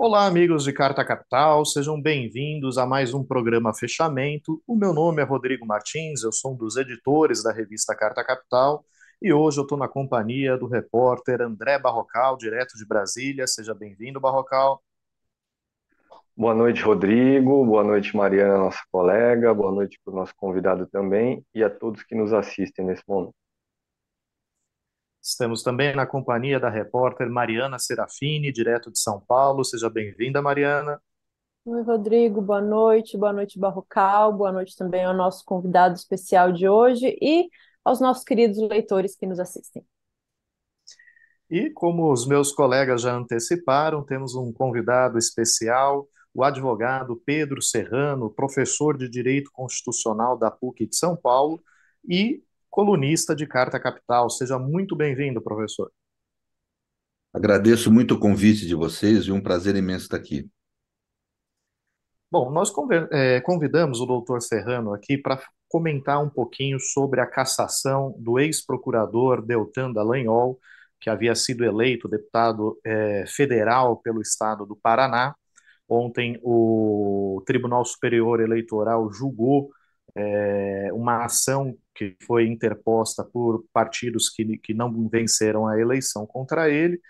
Olá, amigos de Carta Capital, sejam bem-vindos a mais um programa Fechamento. O meu nome é Rodrigo Martins, eu sou um dos editores da revista Carta Capital e hoje eu estou na companhia do repórter André Barrocal, direto de Brasília. Seja bem-vindo, Barrocal. Boa noite, Rodrigo. Boa noite, Mariana, nossa colega. Boa noite para o nosso convidado também e a todos que nos assistem nesse momento. Estamos também na companhia da repórter Mariana Serafini, direto de São Paulo. Seja bem-vinda, Mariana. Oi, Rodrigo. Boa noite. Boa noite, Barrocal. Boa noite também ao nosso convidado especial de hoje e aos nossos queridos leitores que nos assistem. E como os meus colegas já anteciparam, temos um convidado especial, o advogado Pedro Serrano, professor de Direito Constitucional da PUC de São Paulo e colunista de Carta Capital. Seja muito bem-vindo, professor. Agradeço muito o convite de vocês e um prazer imenso estar aqui. Bom, nós é, convidamos o doutor Serrano aqui para comentar um pouquinho sobre a cassação do ex-procurador Deltan Dallagnol, que havia sido eleito deputado é, federal pelo estado do Paraná. Ontem, o Tribunal Superior Eleitoral julgou é, uma ação que foi interposta por partidos que, que não venceram a eleição contra ele,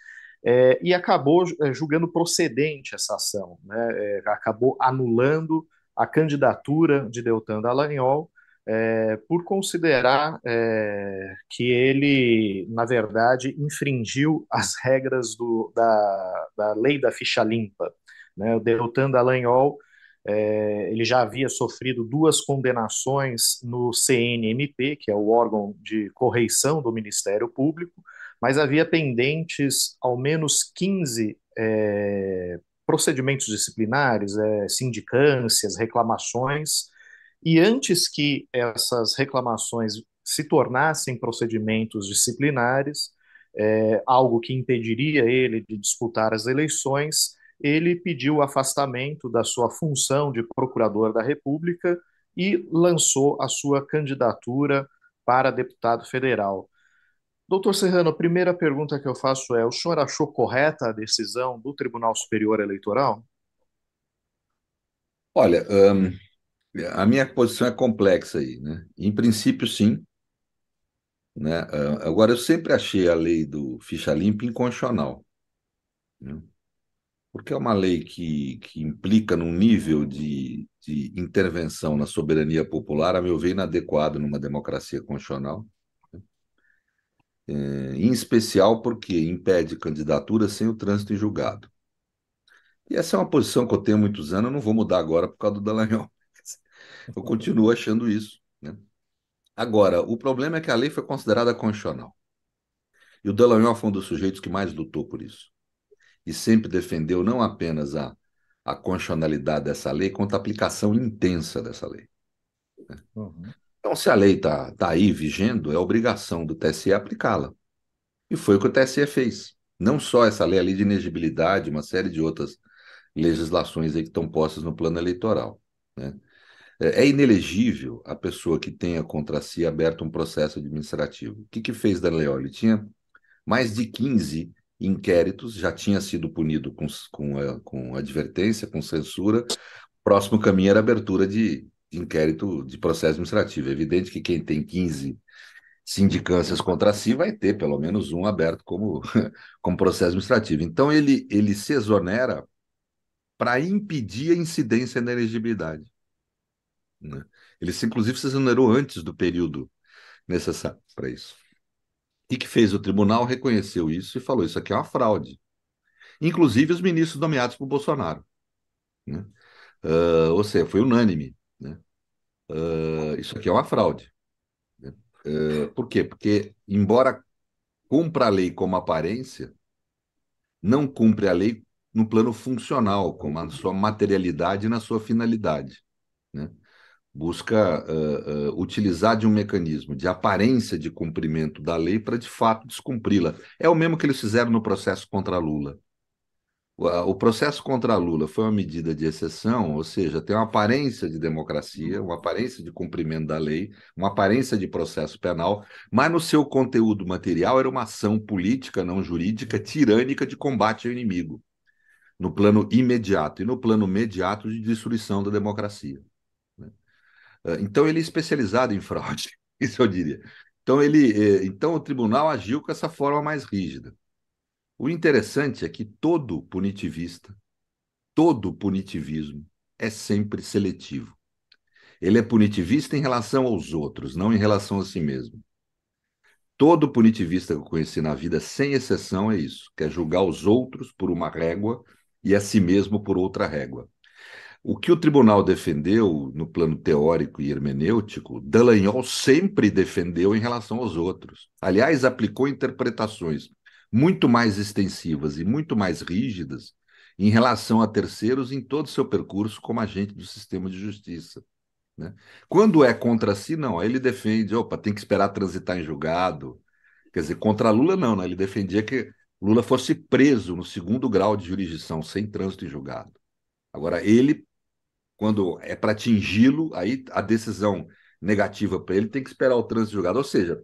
é, e acabou é, julgando procedente essa ação, né, é, acabou anulando a candidatura de Deltan Dallagnol é, por considerar é, que ele, na verdade, infringiu as regras do, da, da lei da ficha limpa. Né, o Deltan Dallagnol é, ele já havia sofrido duas condenações no CNMP, que é o órgão de correição do Ministério Público, mas havia pendentes ao menos 15 é, procedimentos disciplinares, é, sindicâncias, reclamações, e antes que essas reclamações se tornassem procedimentos disciplinares, é, algo que impediria ele de disputar as eleições, ele pediu o afastamento da sua função de procurador da República e lançou a sua candidatura para deputado federal. Doutor Serrano, a primeira pergunta que eu faço é: o senhor achou correta a decisão do Tribunal Superior Eleitoral? Olha, um, a minha posição é complexa aí, né? Em princípio, sim. Né? Agora, eu sempre achei a lei do ficha limpa inconstitucional. Né? Porque é uma lei que, que implica num nível de, de intervenção na soberania popular, a meu ver, inadequado numa democracia constitucional. Né? É, em especial porque impede candidatura sem o trânsito em julgado. E essa é uma posição que eu tenho há muitos anos, eu não vou mudar agora por causa do Dallagnol. Eu continuo achando isso. Né? Agora, o problema é que a lei foi considerada constitucional. E o Dallagnol foi um dos sujeitos que mais lutou por isso e sempre defendeu não apenas a, a constitucionalidade dessa lei, quanto a aplicação intensa dessa lei. Né? Uhum. Então, se a lei está tá aí vigendo, é obrigação do TSE aplicá-la. E foi o que o TSE fez. Não só essa lei, a lei de inegibilidade, uma série de outras legislações aí que estão postas no plano eleitoral. Né? É, é inelegível a pessoa que tenha contra si aberto um processo administrativo. O que, que fez Daniel? Ele tinha mais de 15 inquéritos, já tinha sido punido com, com, com advertência, com censura. Próximo caminho era abertura de, de inquérito de processo administrativo. É evidente que quem tem 15 sindicâncias contra si vai ter pelo menos um aberto como, como processo administrativo. Então, ele, ele se exonera para impedir a incidência na elegibilidade. Né? Ele, inclusive, se exonerou antes do período necessário para isso. E que fez o tribunal reconheceu isso e falou: isso aqui é uma fraude. Inclusive os ministros nomeados por Bolsonaro. Né? Uh, ou seja, foi unânime. Né? Uh, isso aqui é uma fraude. Uh, por quê? Porque, embora cumpra a lei como aparência, não cumpre a lei no plano funcional, como a sua materialidade e na sua finalidade. Né? Busca uh, uh, utilizar de um mecanismo de aparência de cumprimento da lei para de fato descumpri-la. É o mesmo que eles fizeram no processo contra Lula. O, o processo contra Lula foi uma medida de exceção, ou seja, tem uma aparência de democracia, uma aparência de cumprimento da lei, uma aparência de processo penal, mas no seu conteúdo material era uma ação política, não jurídica, tirânica de combate ao inimigo. no plano imediato e no plano imediato de destruição da democracia. Ah, então ele é especializado em fraude, isso eu diria. Então ele, eh, então o tribunal agiu com essa forma mais rígida. O interessante é que todo punitivista, todo punitivismo é sempre seletivo. Ele é punitivista em relação aos outros, não em relação a si mesmo. Todo punitivista que eu conheci na vida, sem exceção, é isso: quer julgar os outros por uma régua e a si mesmo por outra régua. O que o tribunal defendeu no plano teórico e hermenêutico, Dallagnol sempre defendeu em relação aos outros. Aliás, aplicou interpretações muito mais extensivas e muito mais rígidas em relação a terceiros em todo o seu percurso como agente do sistema de justiça. Né? Quando é contra si, não. Aí ele defende, opa, tem que esperar transitar em julgado. Quer dizer, contra Lula, não, né? Ele defendia que Lula fosse preso no segundo grau de jurisdição, sem trânsito em julgado. Agora, ele, quando é para atingi-lo, aí a decisão negativa para ele tem que esperar o trânsito julgado. Ou seja,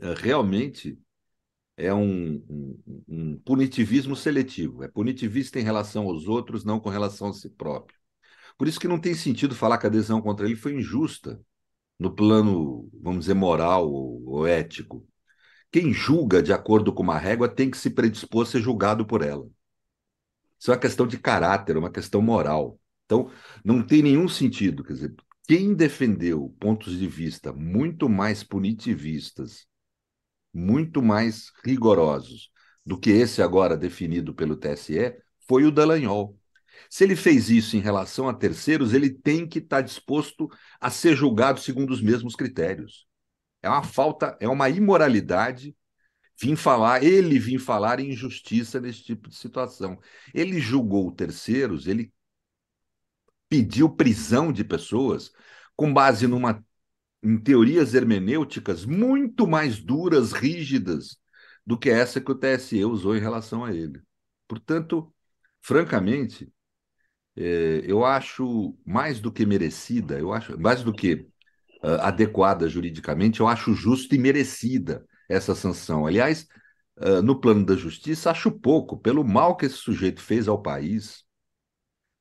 é, realmente é um, um, um punitivismo seletivo. É punitivista em relação aos outros, não com relação a si próprio. Por isso que não tem sentido falar que a adesão contra ele foi injusta no plano, vamos dizer, moral ou, ou ético. Quem julga de acordo com uma régua tem que se predispor a ser julgado por ela. Isso é uma questão de caráter, uma questão moral. Então, não tem nenhum sentido. Quer dizer, quem defendeu pontos de vista muito mais punitivistas, muito mais rigorosos do que esse agora definido pelo TSE, foi o Dallagnol. Se ele fez isso em relação a terceiros, ele tem que estar disposto a ser julgado segundo os mesmos critérios. É uma falta, é uma imoralidade vim falar, ele vim falar injustiça nesse tipo de situação. Ele julgou terceiros, ele pediu prisão de pessoas com base numa em teorias hermenêuticas muito mais duras, rígidas do que essa que o TSE usou em relação a ele. Portanto, francamente, é, eu acho mais do que merecida, eu acho mais do que uh, adequada juridicamente, eu acho justa e merecida essa sanção. Aliás, uh, no plano da justiça, acho pouco, pelo mal que esse sujeito fez ao país,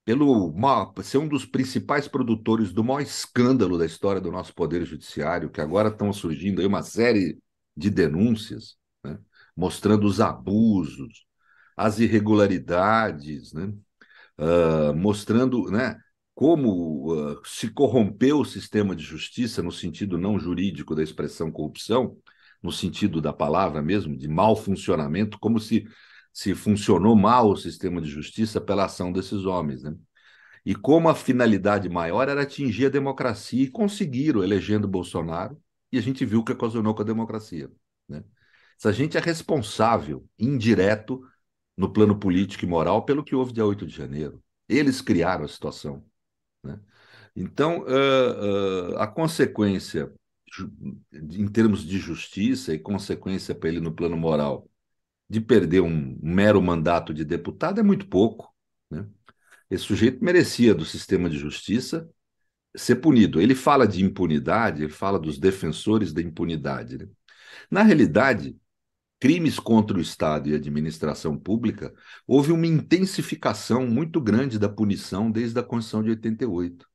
pelo mal, ser um dos principais produtores do maior escândalo da história do nosso Poder Judiciário, que agora estão surgindo aí uma série de denúncias, né, mostrando os abusos, as irregularidades, né, uh, mostrando né, como uh, se corrompeu o sistema de justiça no sentido não jurídico da expressão corrupção, no sentido da palavra mesmo, de mau funcionamento, como se, se funcionou mal o sistema de justiça pela ação desses homens. Né? E como a finalidade maior era atingir a democracia, e conseguiram, elegendo Bolsonaro, e a gente viu o que ocasionou com a democracia. Né? Gente é responsável, indireto, no plano político e moral pelo que houve dia 8 de janeiro. Eles criaram a situação. Né? Então, uh, uh, a consequência, em termos de justiça e consequência para ele no plano moral, de perder um, mero mandato de deputado é muito pouco. Né? Esse sujeito merecia do sistema de justiça ser punido. Ele fala de impunidade, ele fala dos defensores da impunidade. Né? Na realidade, crimes contra o Estado e a administração pública, houve uma intensificação muito grande da punição desde a Constituição de 88.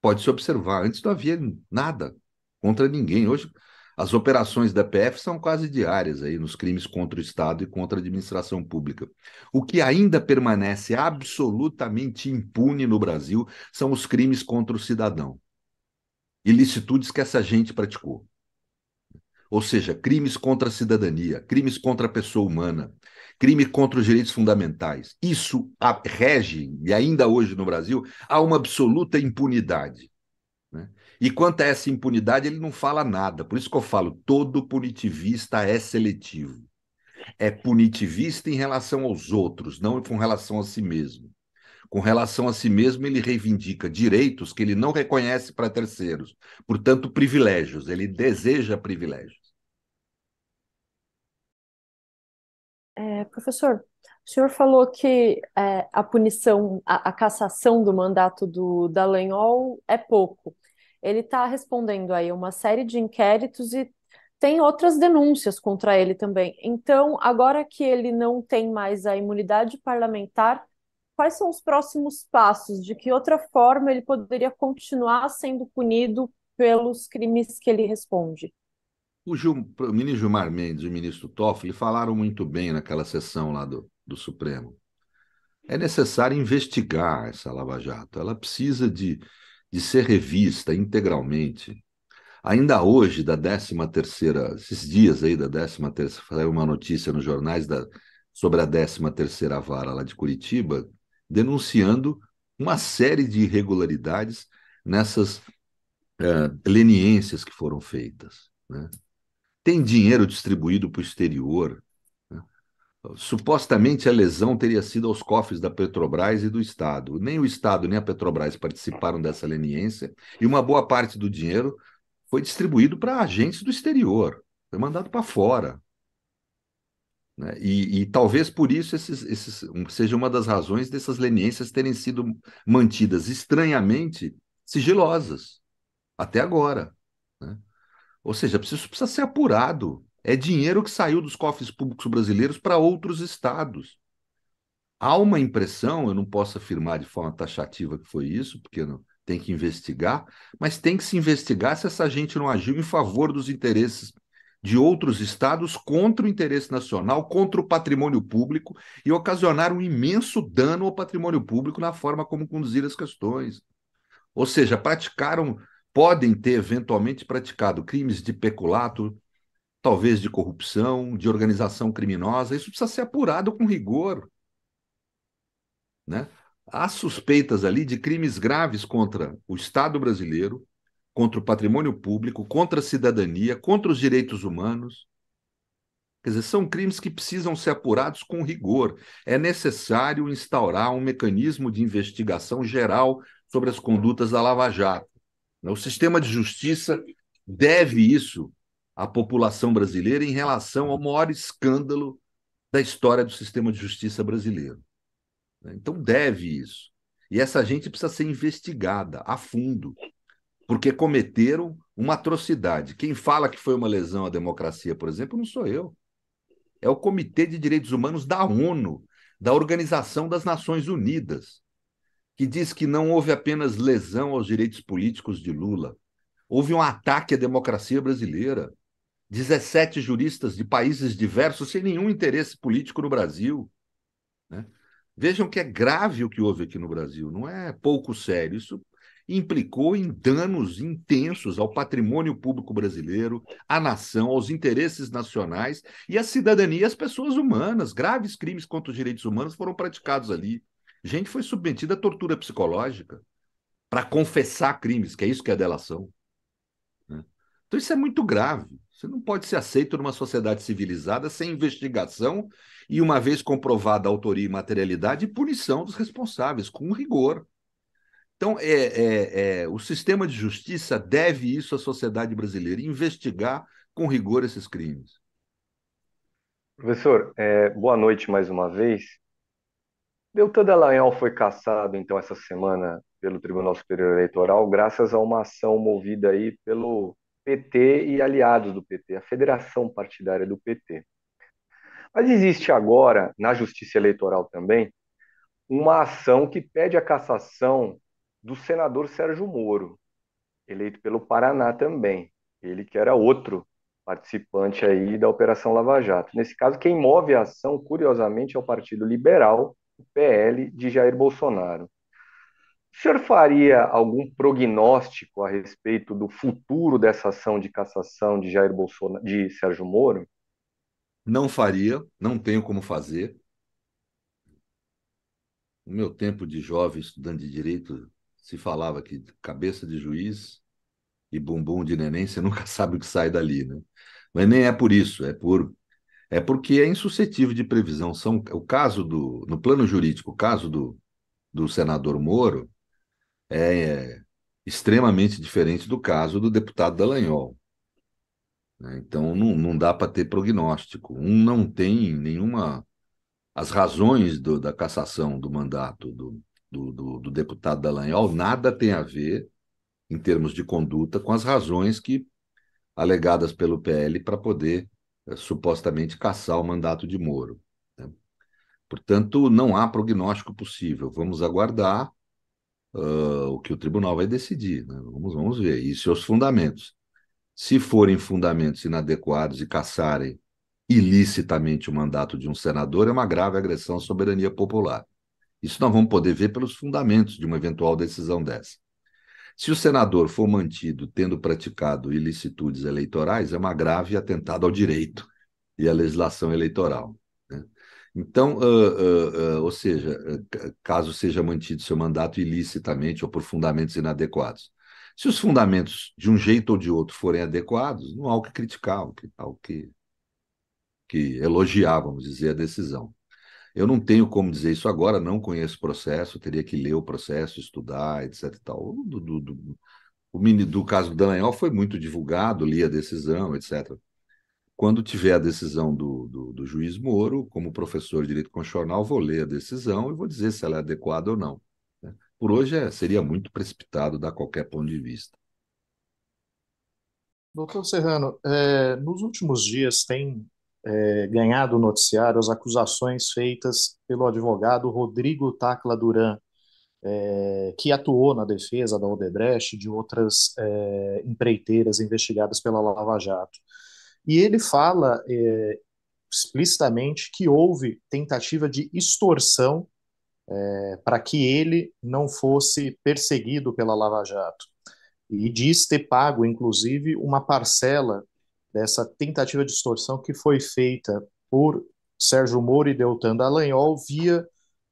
Pode-se observar, antes não havia nada contra ninguém. Hoje, as operações da PF são quase diárias aí nos crimes contra o Estado e contra a administração pública. O que ainda permanece absolutamente impune no Brasil são os crimes contra o cidadão. Ilicitudes que essa gente praticou ou seja, crimes contra a cidadania, crimes contra a pessoa humana, crime contra os direitos fundamentais. Isso rege, e ainda hoje no Brasil, há uma absoluta impunidade. E quanto a essa impunidade, ele não fala nada. Por isso que eu falo, todo punitivista é seletivo. É punitivista em relação aos outros, não com relação a si mesmo. Com relação a si mesmo, ele reivindica direitos que ele não reconhece para terceiros, portanto, privilégios, ele deseja privilégios. É, professor, o senhor falou que é, a punição, a, a, cassação do mandato do Dallagnol é pouco. Ele está respondendo aí uma série de inquéritos e tem outras denúncias contra ele também. Então, agora que ele não tem mais a imunidade parlamentar, quais são os próximos passos? De que outra forma ele poderia continuar sendo punido pelos crimes que ele responde? O, Gil, o ministro Gilmar Mendes e o ministro Toffoli falaram muito bem naquela sessão lá do, do Supremo. É necessário investigar essa Lava Jato. Ela precisa de, de ser revista integralmente. Ainda hoje, da 13 terceira, esses dias aí da 13 terceira, saiu uma notícia nos jornais da, sobre a 13 terceira vara lá de Curitiba, denunciando uma série de irregularidades nessas uh, leniências que foram feitas. Né? Tem dinheiro distribuído para o exterior. Supostamente a lesão teria sido aos cofres da Petrobras e do Estado. Nem o Estado nem a Petrobras participaram dessa leniência, e uma boa parte do dinheiro foi distribuído para agentes do exterior, foi mandado para fora. Né? E, e, talvez por isso esses, esses, seja uma das razões dessas leniências terem sido mantidas estranhamente sigilosas, até agora. Né? Ou seja, isso precisa ser apurado. É dinheiro que saiu dos cofres públicos brasileiros para outros estados. Há uma impressão, eu não posso afirmar de forma taxativa que foi isso, porque não, tem que investigar, mas tem que se investigar se essa gente não agiu em favor dos interesses de outros estados contra o interesse nacional, contra o patrimônio público e ocasionar um imenso dano ao patrimônio público na forma como conduzir as questões. Ou seja, praticaram, podem ter eventualmente praticado crimes de peculato, talvez de corrupção, de organização criminosa. Isso precisa ser apurado com rigor. Né? Há suspeitas ali de crimes graves contra o Estado brasileiro, contra o patrimônio público, contra a cidadania, contra os direitos humanos. Quer dizer, são crimes que precisam ser apurados com rigor. É necessário instaurar um mecanismo de investigação geral sobre as condutas da Lava Jato. O sistema de justiça deve isso à população brasileira em relação ao maior escândalo da história do sistema de justiça brasileiro. Então, deve isso. E essa gente precisa ser investigada a fundo porque cometeram uma atrocidade. Quem fala que foi uma lesão à democracia, por exemplo, não sou eu. É o Comitê de Direitos Humanos da ONU, da Organização das Nações Unidas, que diz que não houve apenas lesão aos direitos políticos de Lula, houve um ataque à democracia brasileira. 17 juristas de países diversos sem nenhum interesse político no Brasil. Né? Vejam que é grave o que houve aqui no Brasil, não é pouco sério. Isso implicou em danos intensos ao patrimônio público brasileiro, à nação, aos interesses nacionais e à cidadania e às pessoas humanas. Graves crimes contra os direitos humanos foram praticados ali. Gente foi submetida a tortura psicológica para confessar crimes, que é isso que é delação. Então isso é muito grave. Você não pode ser aceito numa sociedade civilizada sem investigação e, uma vez comprovada a autoria e materialidade, punição dos responsáveis, com rigor. Então, é, é, é, o sistema de justiça deve isso à sociedade brasileira, investigar com rigor esses crimes. Professor, é, boa noite mais uma vez. Deltan Dallagnol foi cassado, então, essa semana pelo Tribunal Superior Eleitoral, graças a uma ação movida aí pelo PT e aliados do PT, a Federação Partidária do PT. Mas existe agora, na Justiça Eleitoral também, uma ação que pede a cassação do senador Sérgio Moro, eleito pelo Paraná também. Ele que era outro participante aí da Operação Lava Jato. Nesse caso, quem move a ação, curiosamente, é o Partido Liberal, o PL de Jair Bolsonaro. O senhor faria algum prognóstico a respeito do futuro dessa ação de cassação de Jair Bolsonaro, de Sérgio Moro? Não faria, não tenho como fazer. No meu tempo de jovem estudante de direito, se falava que cabeça de juiz e bumbum de neném, você nunca sabe o que sai dali, né? Mas nem é por isso, é por é porque é insuscetível de previsão. São o caso do no plano jurídico, o caso do, do senador Moro é, é extremamente diferente do caso do deputado Dallagnol. Né? Então não, não dá para ter prognóstico. Um não tem nenhuma as razões do, da cassação do mandato do, do, do, do deputado Dallagnol nada tem a ver, em termos de conduta, com as razões que alegadas pelo PL para poder é, supostamente caçar o mandato de Moro. Né? Portanto, não há prognóstico possível. Vamos aguardar uh, o que o tribunal vai decidir. Né? Vamos, vamos ver. E seus fundamentos. Se forem fundamentos inadequados e caçarem ilicitamente o mandato de um senador, é uma grave agressão à soberania popular. Isso nós vamos poder ver pelos fundamentos de uma eventual decisão dessa. Se o senador for mantido tendo praticado ilicitudes eleitorais, é uma grave atentado ao direito e à legislação eleitoral. Então, uh, uh, uh, ou seja, caso seja mantido seu mandato ilicitamente ou por fundamentos inadequados. Se os fundamentos, de um jeito ou de outro, forem adequados, não há o que criticar, há o que, que elogiar, vamos dizer, a decisão. Eu não tenho como dizer isso agora, não conheço o processo, teria que ler o processo, estudar, etc. Tal. Do, do, do, o mini, do caso Dallagnol foi muito divulgado, li a decisão, etc. Quando tiver a decisão do, do, do, juiz Moro, como professor de direito constitucional, vou ler a decisão e vou dizer se ela é adequada ou não. Né? Por hoje é, seria muito precipitado dar qualquer ponto de vista. Doutor Serrano, é, nos últimos dias tem é, ganhado noticiário as acusações feitas pelo advogado Rodrigo Tacla Duran, é, que atuou na defesa da Odebrecht e de outras é, empreiteiras investigadas pela Lava Jato. E ele fala é, explicitamente que houve tentativa de extorsão é, para que ele não fosse perseguido pela Lava Jato. E diz ter pago, inclusive, uma parcela dessa tentativa de extorsão que foi feita por Sérgio Moro e Deltan Dallagnol via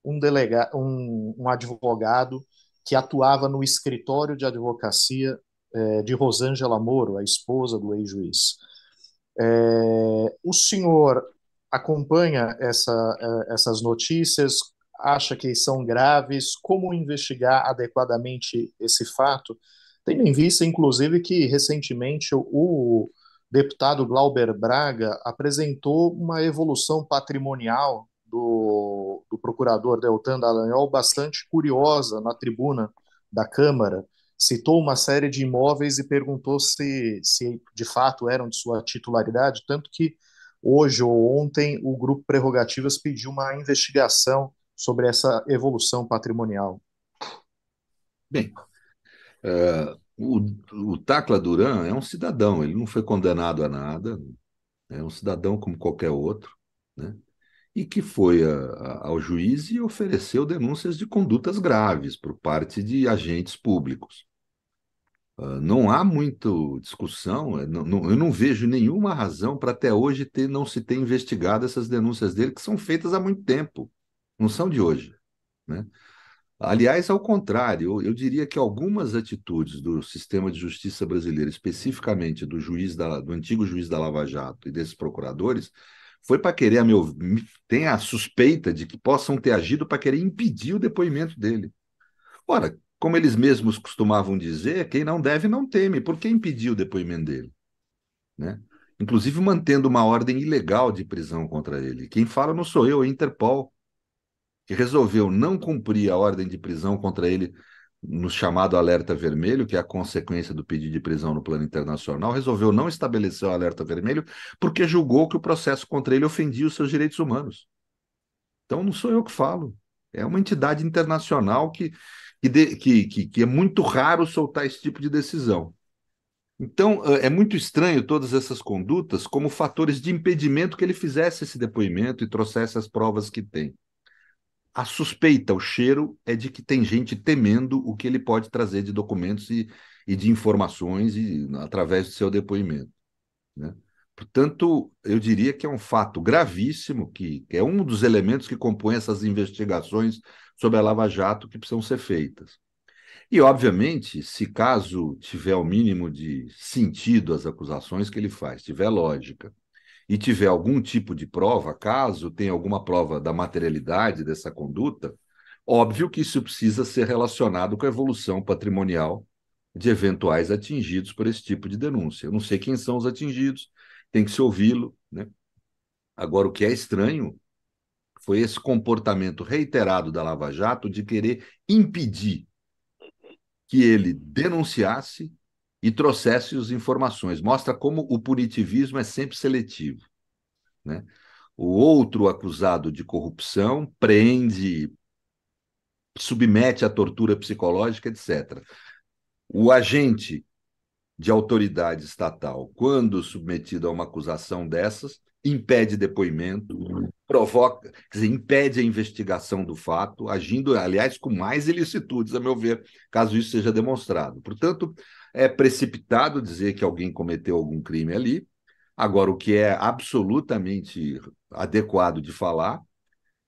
um, delega um, um advogado que atuava no escritório de advocacia é, de Rosângela Moro, a esposa do ex-juiz. É, o senhor acompanha essa, é, essas notícias, acha que são graves, como investigar adequadamente esse fato, tendo em vista, inclusive, que recentemente o, deputado Glauber Braga apresentou uma evolução patrimonial do, do procurador Deltan Dallagnol bastante curiosa na tribuna da Câmara. Citou uma série de imóveis e perguntou se, se de fato eram de sua titularidade, tanto que hoje ou ontem o Grupo Prerrogativas pediu uma investigação sobre essa evolução patrimonial. Bem, uh, o, o Tacla Duran é um cidadão, ele não foi condenado a nada, é um cidadão como qualquer outro, né? e que foi a, a, ao juiz e ofereceu denúncias de condutas graves por parte de agentes públicos. Não há muita discussão, não, eu não vejo nenhuma razão para até hoje ter, não se ter investigado essas denúncias dele, que são feitas há muito tempo, não são de hoje. Né? Aliás, ao contrário, eu diria que algumas atitudes do sistema de justiça brasileiro, especificamente do juiz da, do antigo juiz da Lava Jato e desses procuradores, foi para querer, a meu, tem a suspeita de que possam ter agido para querer impedir o depoimento dele. Ora, como eles mesmos costumavam dizer, quem não deve não teme. Por que impedir o depoimento dele? Né? Inclusive mantendo uma ordem ilegal de prisão contra ele. Quem fala não sou eu, é a Interpol que resolveu não cumprir a ordem de prisão contra ele no chamado alerta vermelho, que é a consequência do pedido de prisão no plano internacional, resolveu não estabelecer o alerta vermelho porque julgou que o processo contra ele ofendia os seus direitos humanos. Então não sou eu que falo, é uma entidade internacional que, que, de, que, que, que é muito raro soltar esse tipo de decisão. Então, é muito estranho todas essas condutas como fatores de impedimento que ele fizesse esse depoimento e trouxesse as provas que tem a suspeita, o cheiro é de que tem gente temendo o que ele pode trazer de documentos e, e de informações e, através do seu depoimento. Né? Portanto, eu diria que é um fato gravíssimo, que, que é um dos elementos que compõem essas investigações sobre a Lava Jato que precisam ser feitas. E, obviamente, se caso tiver o mínimo de sentido as acusações que ele faz, tiver lógica, e tiver algum tipo de prova, caso tenha alguma prova da materialidade dessa conduta, óbvio que isso precisa ser relacionado com a evolução patrimonial de eventuais atingidos por esse tipo de denúncia. Eu não sei quem são os atingidos, tem que se ouvi-lo. Né? Agora, o que é estranho foi esse comportamento reiterado da Lava Jato de querer impedir que ele denunciasse e trouxesse as informações. Mostra como o punitivismo é sempre seletivo. Né? o outro acusado de corrupção, prende, submete à tortura psicológica, etc. O agente de autoridade estatal, quando submetido a uma acusação dessas, impede depoimento, provoca, dizer, impede a investigação do fato, agindo, aliás, com mais ilicitudes, a meu ver, caso isso seja demonstrado. Portanto, é precipitado dizer que alguém cometeu algum crime ali. Agora, o que é absolutamente adequado de falar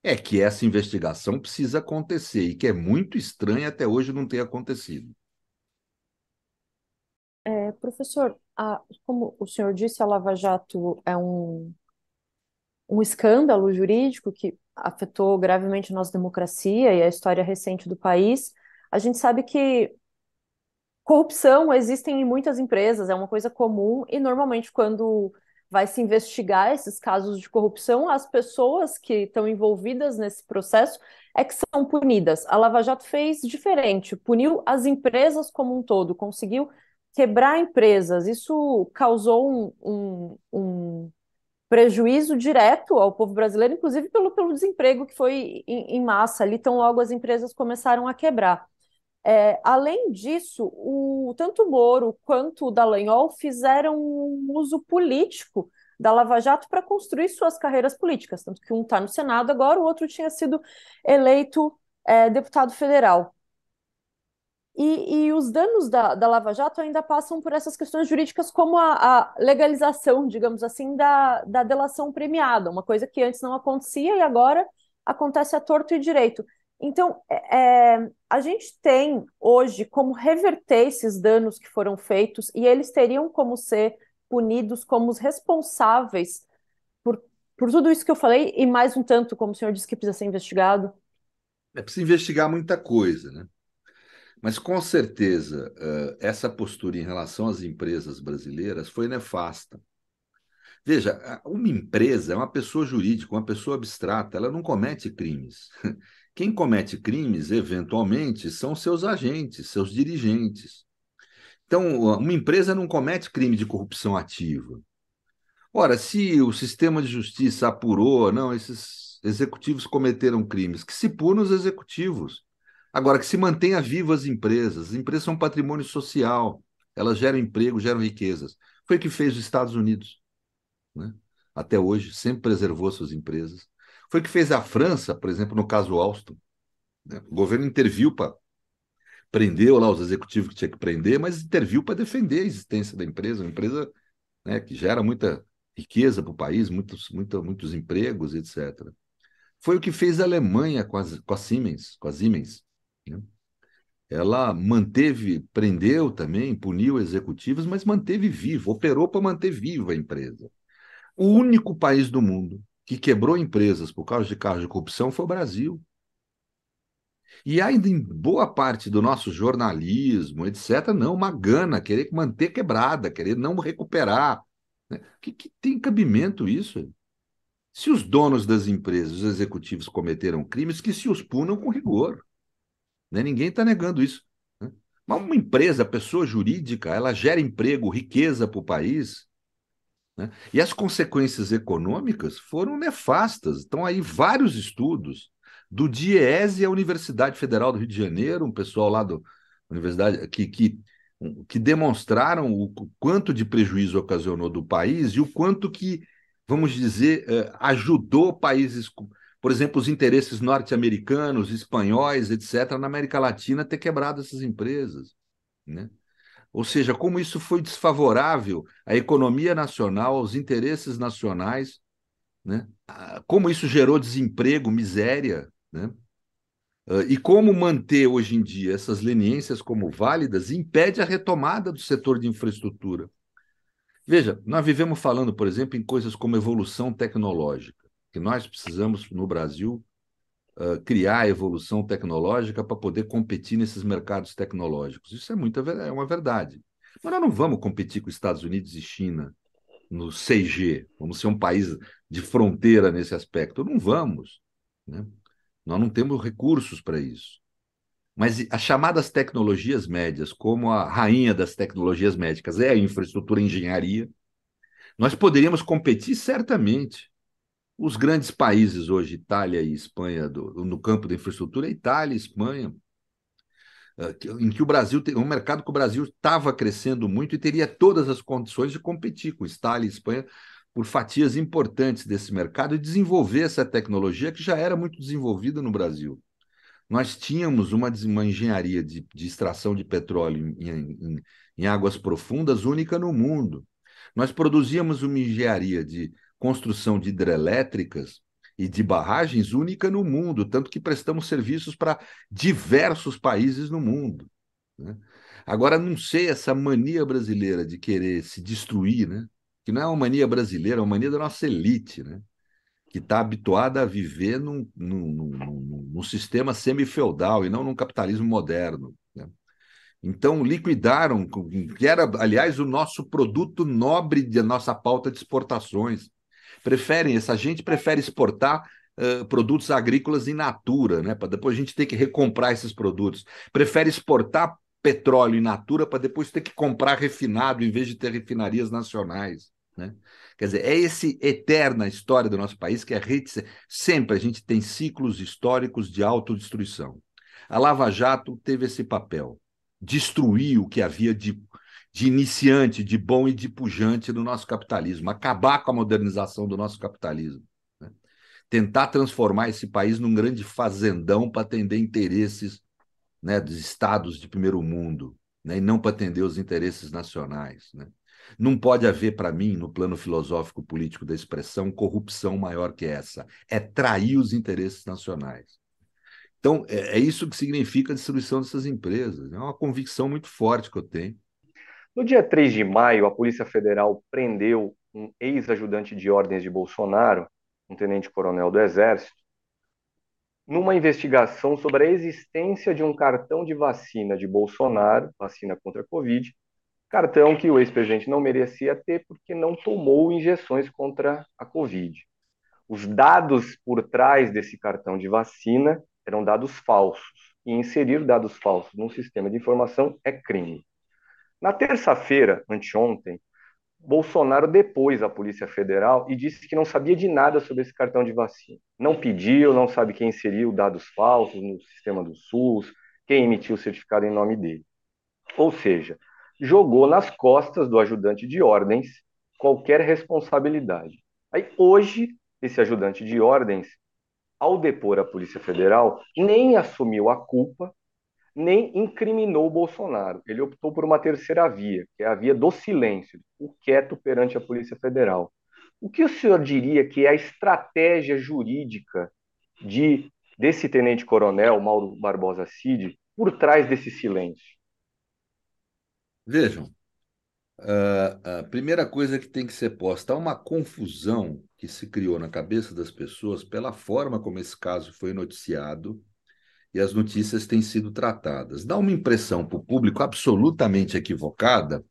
é que essa investigação precisa acontecer e que é muito estranho até hoje não ter acontecido. Professor, a, como o senhor disse, a Lava Jato é um, um escândalo jurídico que afetou gravemente a nossa democracia e a história recente do país. A gente sabe que corrupção existe em muitas empresas, é uma coisa comum, e normalmente quando vai se investigar esses casos de corrupção, as pessoas que estão envolvidas nesse processo é que são punidas. A Lava Jato fez diferente, puniu as empresas como um todo, conseguiu quebrar empresas. Isso causou um, um, um prejuízo direto ao povo brasileiro, inclusive pelo, pelo desemprego que foi em, em massa ali, tão logo as empresas começaram a quebrar. É, além disso, o, tanto o Moro quanto o Dallagnol fizeram um uso político da Lava Jato para construir suas carreiras políticas, tanto que um está no Senado agora, o outro tinha sido eleito é, deputado federal. E, e, os danos da, da Lava Jato ainda passam por essas questões jurídicas, como a, a, legalização, digamos assim, da, da delação premiada, uma coisa que antes não acontecia e agora acontece a torto e direito. Então, é, é, a gente tem hoje como reverter esses danos que foram feitos e eles teriam como ser punidos como os responsáveis por, por tudo isso que eu falei e mais um tanto, como o senhor disse que precisa ser investigado? É preciso investigar muita coisa, né? Mas com certeza essa postura em relação às empresas brasileiras foi nefasta. Veja, uma empresa é uma pessoa jurídica, uma pessoa abstrata, ela não comete crimes. Quem comete crimes, eventualmente, são seus agentes, seus dirigentes. Então, uma empresa não comete crime de corrupção ativa. Ora, se o sistema de justiça apurou, não, esses executivos cometeram crimes, que se punam os executivos. Agora, que se mantenha vivas as empresas. As empresas são patrimônio social, elas geram emprego, geram riquezas. Foi o que fez os Estados Unidos. Né? Até hoje, sempre preservou suas empresas. Foi o que fez a França, por exemplo, no caso Alstom. Né? O governo interviu para prendeu lá os executivos que tinha que prender, mas interviu para defender a existência da empresa, uma empresa né, que gera muita riqueza para o país, muitos, muita, muitos empregos, etc. Foi o que fez a Alemanha com, as, com a Siemens, com a Siemens. Né? Ela manteve, prendeu também, puniu executivos, mas manteve vivo, operou para manter viva a empresa. O único país do mundo que quebrou empresas por causa de casos de corrupção foi o Brasil. E ainda em boa parte do nosso jornalismo, etc., não, uma gana, querer manter quebrada, querer não recuperar. Né? Que, que tem cabimento isso? Se os donos das empresas, os executivos cometeram crimes, que se os punam com rigor. Né? Ninguém está negando isso. Né? Mas uma empresa, pessoa jurídica, ela gera emprego, riqueza para o país, né? E as consequências econômicas foram nefastas. Estão aí vários estudos do DIEESE à Universidade Federal do Rio de Janeiro, um pessoal lá da universidade que, que, que demonstraram o quanto de prejuízo ocasionou do país e o quanto que, vamos dizer, eh, ajudou países, por exemplo, os interesses norte-americanos, espanhóis, etc., na América Latina ter quebrado essas empresas. Né? Ou seja, como isso foi desfavorável à economia nacional, aos interesses nacionais, né? como isso gerou desemprego, miséria, né? Ah, e como manter hoje em dia essas leniências como válidas impede a retomada do setor de infraestrutura. Veja, nós vivemos falando, por exemplo, em coisas como evolução tecnológica, que nós precisamos, no Brasil, uh, criar a evolução tecnológica para poder competir nesses mercados tecnológicos. Isso é, muita, é uma verdade. Mas nós não vamos competir com Estados Unidos e China no 6G. Vamos ser um país de fronteira nesse aspecto. Não vamos. Né? Nós não temos recursos para isso. Mas as chamadas tecnologias médias, como a rainha das tecnologias médicas é a infraestrutura e engenharia, nós poderíamos competir certamente os grandes países hoje, Itália e Espanha, do, no campo da infraestrutura, Itália e Espanha, eh, em que o Brasil tem um mercado que o Brasil estava crescendo muito e teria todas as condições de competir com Itália e Espanha por fatias importantes desse mercado e desenvolver essa tecnologia que já era muito desenvolvida no Brasil. Nós tínhamos uma, uma engenharia de, de, extração de petróleo em, em, em águas profundas única no mundo. Nós produzíamos uma engenharia de construção de hidrelétricas e de barragens única no mundo, tanto que prestamos serviços para diversos países no mundo. Né? Agora, não sei essa mania brasileira de querer se destruir, né? que não é uma mania brasileira, é uma mania da nossa elite, né? que está habituada a viver num, num, num, num sistema semi-feudal e não num capitalismo moderno. Né? Então, liquidaram, que era, aliás, o nosso produto nobre da nossa pauta de exportações. Preferem, essa gente prefere exportar uh, produtos agrícolas in natura, né? para depois a gente ter que recomprar esses produtos. Prefere exportar petróleo in natura para depois ter que comprar refinado em vez de ter refinarias nacionais. Né? Quer dizer, é esse eterna história do nosso país que é sempre a gente tem ciclos históricos de autodestruição. A Lava Jato teve esse papel, destruir o que havia de, de iniciante, de bom e de pujante no nosso capitalismo, acabar com a modernização do nosso capitalismo. Né? Tentar transformar esse país num grande fazendão para atender interesses né, dos estados de primeiro mundo, né, e não para atender os interesses nacionais. Né? Não pode haver, para mim, no plano filosófico político da expressão, corrupção maior que essa. É trair os interesses nacionais. Então, é, é isso que significa a destruição dessas empresas. É uma convicção muito forte que eu tenho. No dia 3 de maio, a Polícia Federal prendeu um ex-ajudante de ordens de Bolsonaro, um tenente-coronel do Exército, numa investigação sobre a existência de um cartão de vacina de Bolsonaro, vacina contra a Covid, cartão que o ex-presidente não merecia ter porque não tomou injeções contra a Covid. Os dados por trás desse cartão de vacina eram dados falsos, e inserir dados falsos num sistema de informação é crime. Na terça-feira, anteontem, Bolsonaro depôs a Polícia Federal e disse que não sabia de nada sobre esse cartão de vacina. Não pediu, não sabe quem inseriu dados falsos no sistema do SUS, quem emitiu o certificado em nome dele. Ou seja, jogou nas costas do ajudante de ordens qualquer responsabilidade. Aí hoje, esse ajudante de ordens, ao depor a Polícia Federal, nem assumiu a culpa, nem incriminou o Bolsonaro. Ele optou por uma terceira via, que é a via do silêncio, o quieto perante a Polícia Federal. O que o senhor diria que é a estratégia jurídica de desse tenente-coronel Mauro Barbosa Cid por trás desse silêncio? Vejam, a primeira coisa que tem que ser posta, há uma confusão que se criou na cabeça das pessoas pela forma como esse caso foi noticiado e as notícias têm sido tratadas. Dá uma impressão para o público absolutamente equivocada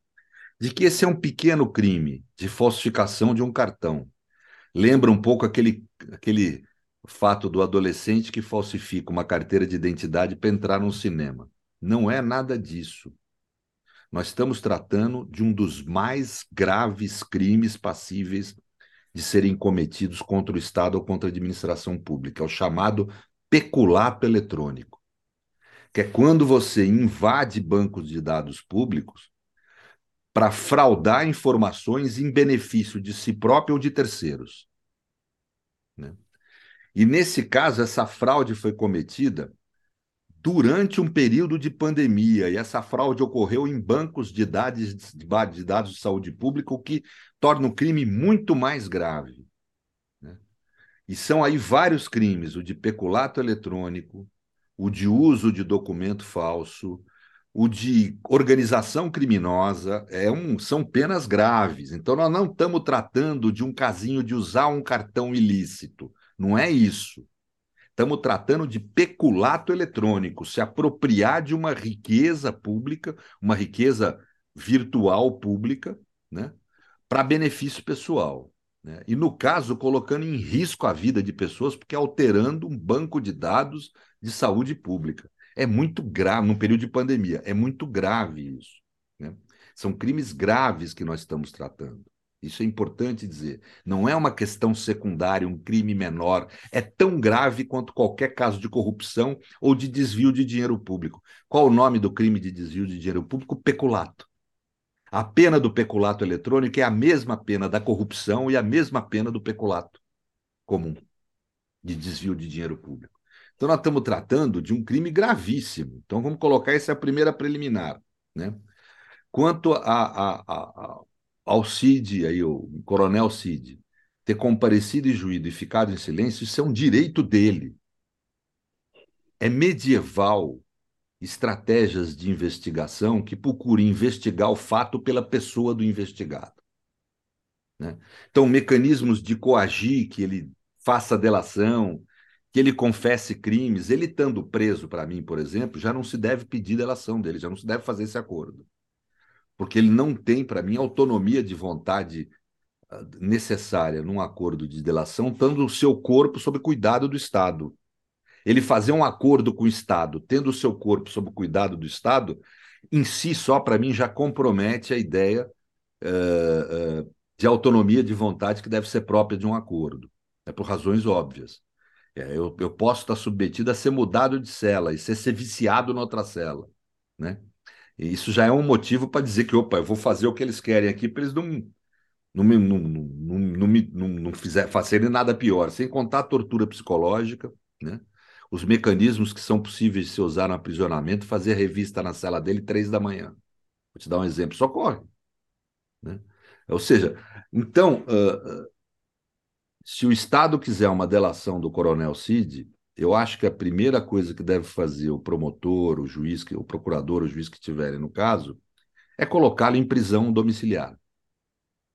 de que esse é um pequeno crime de falsificação de um cartão. Lembra um pouco aquele, aquele fato do adolescente que falsifica uma carteira de identidade para entrar num cinema. Não é nada disso nós estamos tratando de um dos mais graves crimes passíveis de serem cometidos contra o Estado ou contra a administração pública, é o chamado peculato eletrônico, que é quando você invade bancos de dados públicos para fraudar informações em benefício de si próprio ou de terceiros. Né? E nesse caso, essa fraude foi cometida durante um período de pandemia, e essa fraude ocorreu em bancos de dados de, dados de saúde pública, o que torna o crime muito mais grave. E são aí vários crimes: o de peculato eletrônico, o de uso de documento falso, o de organização criminosa, é um, são penas graves. Então, nós não estamos tratando de um casinho de usar um cartão ilícito. Não é isso. Estamos tratando de peculato eletrônico, se apropriar de uma riqueza pública, uma riqueza virtual pública, né, para benefício pessoal. Né? E, no caso, colocando em risco a vida de pessoas, porque alterando um banco de dados de saúde pública. É muito grave, num período de pandemia, é muito grave isso. Né? São crimes graves que nós estamos tratando. Isso é importante dizer. Não é uma questão secundária, um crime menor. É tão grave quanto qualquer caso de corrupção ou de desvio de dinheiro público. Qual o nome do crime de desvio de dinheiro público? Peculato. A pena do peculato eletrônico é a mesma pena da corrupção e a mesma pena do peculato comum de desvio de dinheiro público. Então, nós estamos tratando de um crime gravíssimo. Então, vamos colocar essa primeira preliminar. Né? Quanto a, a, a, ao Cid, aí, o coronel Cid, ter comparecido em juízo e ficado em silêncio, isso é um direito dele. É medieval estratégias de investigação que procurem investigar o fato pela pessoa do investigado. Né? Então, mecanismos de coagir que ele faça delação, que ele confesse crimes, ele estando preso, para mim, por exemplo, já não se deve pedir delação dele, já não se deve fazer esse acordo porque ele não tem, para mim, autonomia de vontade ah, necessária num acordo de delação, tendo o seu corpo sob cuidado do Estado. Ele fazer um acordo com o Estado, tendo o seu corpo sob cuidado do Estado, em si só, para mim, já compromete a ideia uh, uh, de autonomia de vontade que deve ser própria de um acordo. É por razões óbvias. É, eu, eu posso estar submetido a ser mudado de cela e ser, ser viciado noutra cela. Né? E isso já é um motivo para dizer que, opa, eu vou fazer o que eles querem aqui para eles não, não, me, não, não, não, me, não, não fizer, fazerem nada pior, sem contar a tortura psicológica, né? Os mecanismos que são possíveis de se usar no aprisionamento, fazer revista na cela dele três da manhã. Vou te dar um exemplo, socorre. Né? Ou seja, então, uh, se o Estado quiser uma delação do coronel Cid, eu acho que a primeira coisa que deve fazer o promotor, o juiz, o procurador, o juiz que estiverem no caso, é colocá-lo em prisão domiciliar.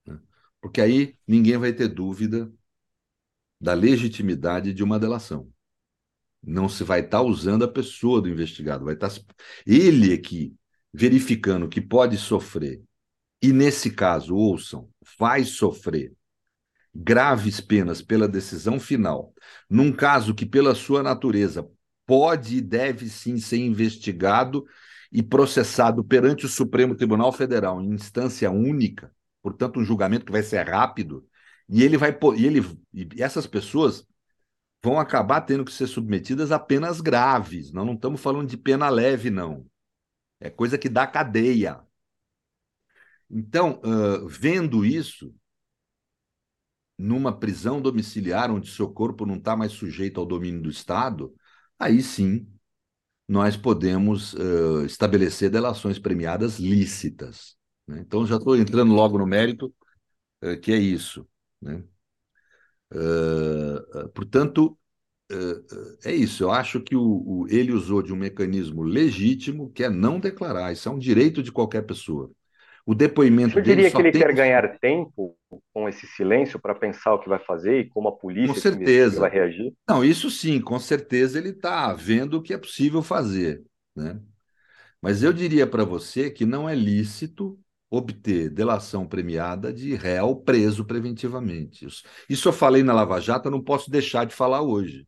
Né? Porque aí ninguém vai ter dúvida da legitimidade de uma delação. Não se vai estar usando a pessoa do investigado, vai estar ele aqui verificando que pode sofrer. E nesse caso, ouçam, vai sofrer graves penas pela decisão final, num caso que, pela sua natureza, pode e deve sim ser investigado e processado perante o Supremo Tribunal Federal em instância única, portanto, um julgamento que vai ser rápido, e ele vai e ele e essas pessoas vão acabar tendo que ser submetidas a penas graves. Nós não estamos falando de pena leve, não. É coisa que dá cadeia. Então, uh, vendo isso, numa prisão domiciliar onde seu corpo não está mais sujeito ao domínio do Estado, aí sim nós podemos uh, estabelecer delações premiadas lícitas. Né? Então, já estou entrando logo no mérito, uh, que é isso. Né? Uh, portanto, é isso. Eu acho que o, o, ele usou de um mecanismo legítimo, que é não declarar. Isso é um direito de qualquer pessoa. O depoimento Você diria que ele quer ganhar tempo com esse silêncio para pensar o que vai fazer e como a polícia com certeza. vai reagir? Não, isso sim, com certeza ele está vendo o que é possível fazer. Né? Mas eu diria para você que não é lícito obter delação premiada de réu preso preventivamente. Isso, eu falei na Lava Jato, eu não posso deixar de falar hoje.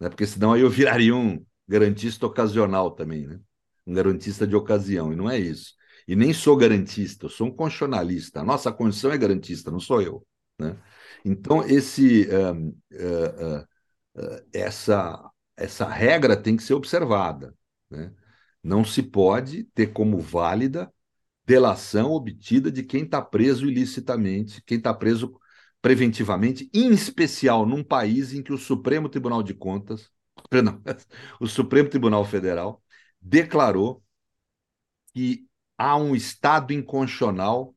Né? Porque senão aí eu viraria um garantista ocasional também, né? um garantista de ocasião, e não é isso. E nem sou garantista, eu sou um constitucionalista. A nossa Constituição é garantista, não sou eu. Né? Então, esse, uh, uh, uh, essa, essa regra tem que ser observada. Né? Não se pode ter como válida delação obtida de quem está preso ilicitamente, quem está preso preventivamente, em especial num país em que o Supremo Tribunal de Contas, perdão, o Supremo Tribunal Federal declarou que há um estado inconstitucional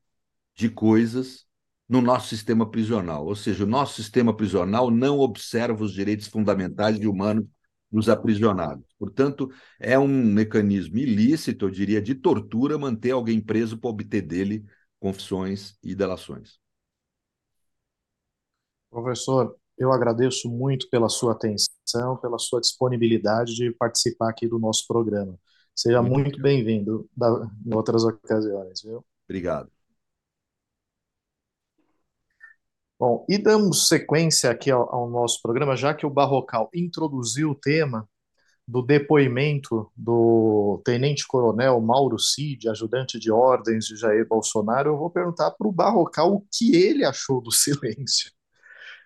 de coisas no nosso sistema prisional. Ou seja, o nosso sistema prisional não observa os direitos fundamentais e humanos dos aprisionados. Portanto, é um mecanismo ilícito, eu diria, de tortura manter alguém preso para obter dele confissões e delações. Professor, eu agradeço muito pela sua atenção, pela sua disponibilidade de participar aqui do nosso programa. Seja muito, muito bem-vindo em outras ocasiões, viu? Obrigado. Bom, e damos sequência aqui ao, ao, nosso programa, já que o Barrocal introduziu o tema, do depoimento do tenente-coronel Mauro Cid, ajudante de ordens de Jair Bolsonaro, eu vou perguntar para o Barrocal o que ele achou do silêncio.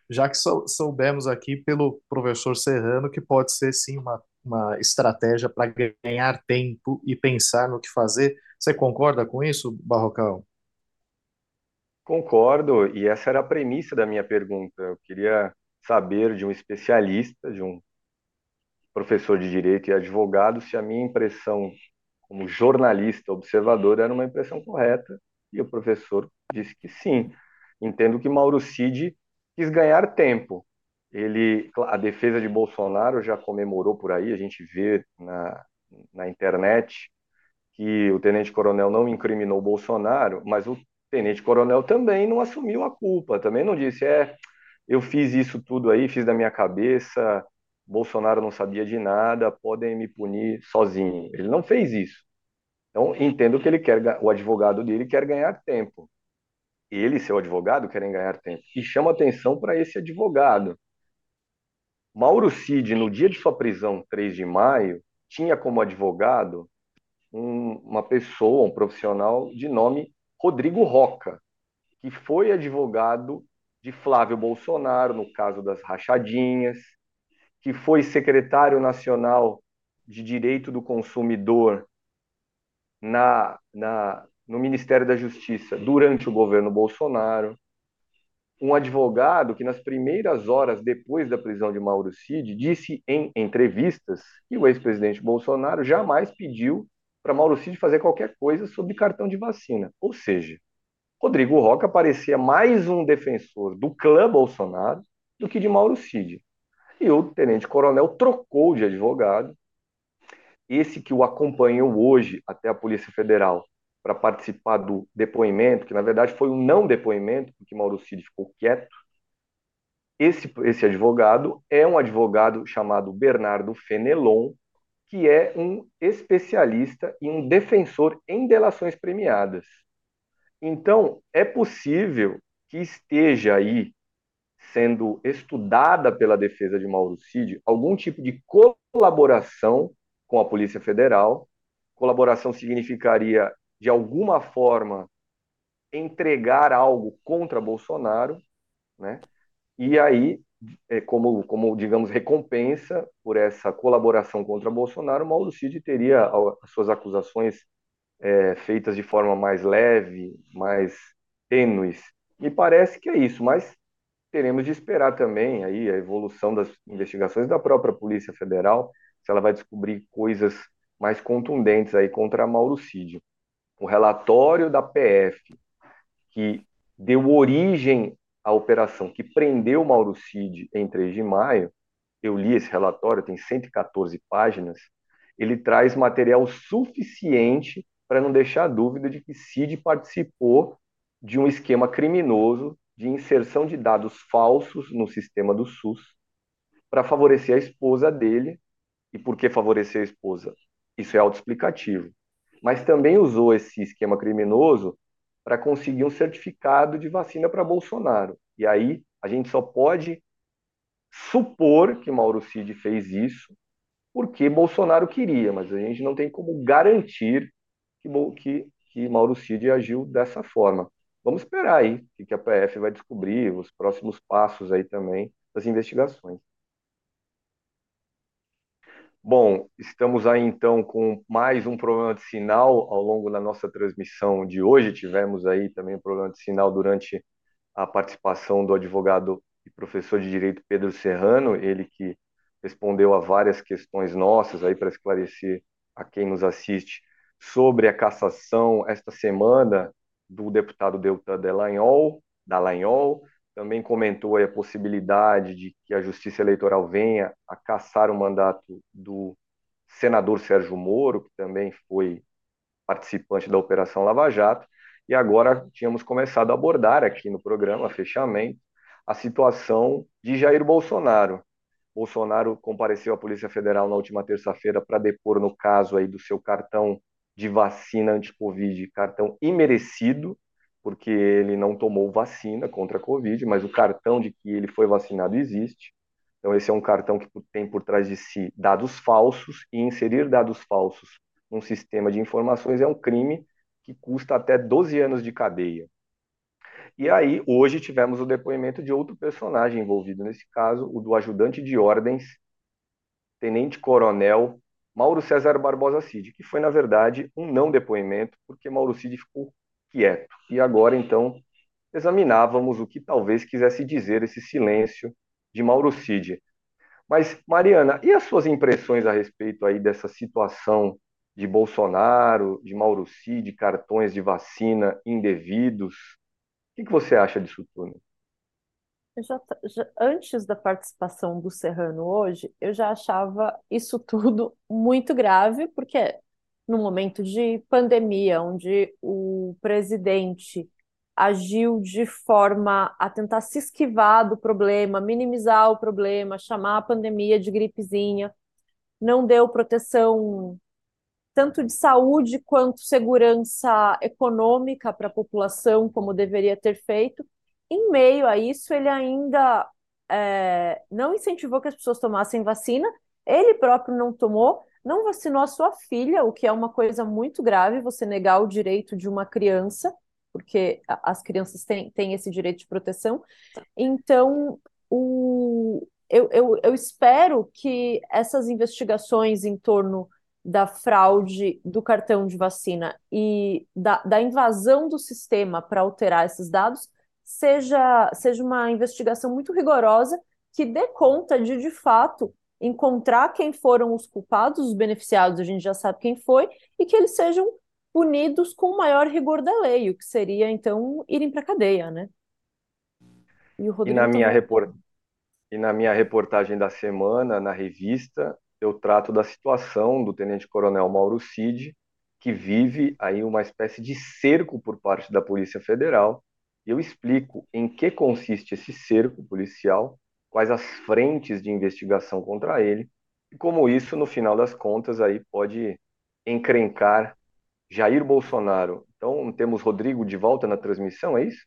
Já que soubemos aqui pelo professor Serrano que pode ser sim uma, uma estratégia para ganhar tempo e pensar no que fazer. Você concorda com isso, Barrocal? Concordo, e essa era a premissa da minha pergunta. Eu queria saber de um especialista, de um professor de direito e advogado, se a minha impressão como jornalista observador era uma impressão correta, e o professor disse que sim. Entendo que Mauro Cid quis ganhar tempo. Ele, a defesa de Bolsonaro já comemorou por aí, a gente vê na, na internet que o tenente-coronel não incriminou Bolsonaro, mas o tenente-coronel também não assumiu a culpa, também não disse, é, eu fiz isso tudo aí, fiz da minha cabeça, Bolsonaro não sabia de nada, podem me punir sozinho. Ele não fez isso. Então, entendo que ele quer, o advogado dele quer ganhar tempo. Ele e seu advogado querem ganhar tempo. E chama atenção para esse advogado. Mauro Cid, no dia de sua prisão, 3 de maio, tinha como advogado um, uma pessoa, um profissional de nome Rodrigo Roca, que foi advogado de Flávio Bolsonaro no caso das rachadinhas, que foi secretário nacional de Direito do Consumidor na, na, no Ministério da Justiça durante o governo Bolsonaro. Um advogado que, nas primeiras horas depois da prisão de Mauro Cid, disse em entrevistas que o ex-presidente Bolsonaro jamais pediu para Mauro Cid fazer qualquer coisa sobre cartão de vacina. Ou seja, Rodrigo Roca parecia mais um defensor do clã Bolsonaro do que de Mauro Cid. E o tenente-coronel trocou de advogado. Esse que o acompanhou hoje até a Polícia Federal para participar do depoimento, que na verdade foi um não depoimento, porque Mauro Cid ficou quieto. Esse, esse advogado é um advogado chamado Bernardo Fenelon, que é um especialista e um defensor em delações premiadas. Então, é possível que esteja aí sendo estudada pela defesa de Mauro Cid algum tipo de colaboração com a Polícia Federal. Colaboração significaria, de alguma forma, entregar algo contra Bolsonaro, né? E aí, como, como, digamos, recompensa por essa colaboração contra Bolsonaro, Mauro Cid teria as suas acusações é, feitas de forma mais leve, mais tênues. Me parece que é isso, mas teremos de esperar também aí a evolução das investigações da própria Polícia Federal, se ela vai descobrir coisas mais contundentes aí contra Mauro Cid. O relatório da PF que deu origem à operação que prendeu Mauro Cid em 3 de maio, eu li esse relatório, tem 114 páginas, ele traz material suficiente para não deixar dúvida de que Cid participou de um esquema criminoso de inserção de dados falsos no sistema do SUS para favorecer a esposa dele. E por que favorecer a esposa? Isso é autoexplicativo. Mas também usou esse esquema criminoso para conseguir um certificado de vacina para Bolsonaro. E aí a gente só pode supor que Mauro Cid fez isso porque Bolsonaro queria, mas a gente não tem como garantir que, que, que Mauro Cid agiu dessa forma vamos esperar aí o que a PF vai descobrir, os próximos passos aí também das investigações. Bom, estamos aí então com mais um problema de sinal ao longo da nossa transmissão de hoje. Tivemos aí também um problema de sinal durante a participação do advogado e professor de direito Pedro Serrano, ele que respondeu a várias questões nossas aí para esclarecer a quem nos assiste sobre a cassação esta semana do deputado Deltan Dallagnol, Dallagnol, também comentou a possibilidade de que a Justiça Eleitoral venha a caçar o mandato do senador Sérgio Moro, que também foi participante da Operação Lava Jato, e agora tínhamos começado a abordar aqui no programa, fechamento, a situação de Jair Bolsonaro. Bolsonaro compareceu à Polícia Federal na última terça-feira para depor no caso aí do seu cartão de vacina anti-Covid, cartão imerecido, porque ele não tomou vacina contra a Covid, mas o cartão de que ele foi vacinado existe. Então, esse é um cartão que tem por trás de si dados falsos, e inserir dados falsos num sistema de informações é um crime que custa até 12 anos de cadeia. E aí, hoje, tivemos o depoimento de outro personagem envolvido nesse caso, o do ajudante de ordens, tenente-coronel Mauro César Barbosa Cid, que foi, na verdade, um não depoimento, porque Mauro Cid ficou quieto. E agora, então, examinávamos o que talvez quisesse dizer esse silêncio de Mauro Cid. Mas, Mariana, e as suas impressões a respeito aí dessa situação de Bolsonaro, de Mauro Cid, cartões de vacina indevidos? O que, que você acha disso tudo? Já, já, antes da participação do Serrano hoje, eu já achava isso tudo muito grave, porque no momento de pandemia, onde o presidente agiu de forma a tentar se esquivar do problema, minimizar o problema, chamar a pandemia de gripezinha, não deu proteção tanto de saúde quanto segurança econômica para a população, como deveria ter feito. Em meio a isso, ele ainda é, não incentivou que as pessoas tomassem vacina, ele próprio não tomou, não vacinou a sua filha, o que é uma coisa muito grave, você negar o direito de uma criança, porque as crianças têm, têm esse direito de proteção. Então, o, eu, eu, eu espero que essas investigações em torno da fraude do cartão de vacina e da, da invasão do sistema para alterar esses dados seja, seja uma investigação muito rigorosa que dê conta de, de fato, encontrar quem foram os culpados, os beneficiados, a gente já sabe quem foi, e que eles sejam punidos com o maior rigor da lei, o que seria, então, irem para a cadeia, né? E, e na minha report... e na minha reportagem da semana, na revista, eu trato da situação do tenente-coronel Mauro Cid, que vive aí uma espécie de cerco por parte da Polícia Federal. Eu explico em que consiste esse cerco policial, quais as frentes de investigação contra ele e como isso, no final das contas, aí pode encrencar Jair Bolsonaro. Então, temos Rodrigo de volta na transmissão, é isso?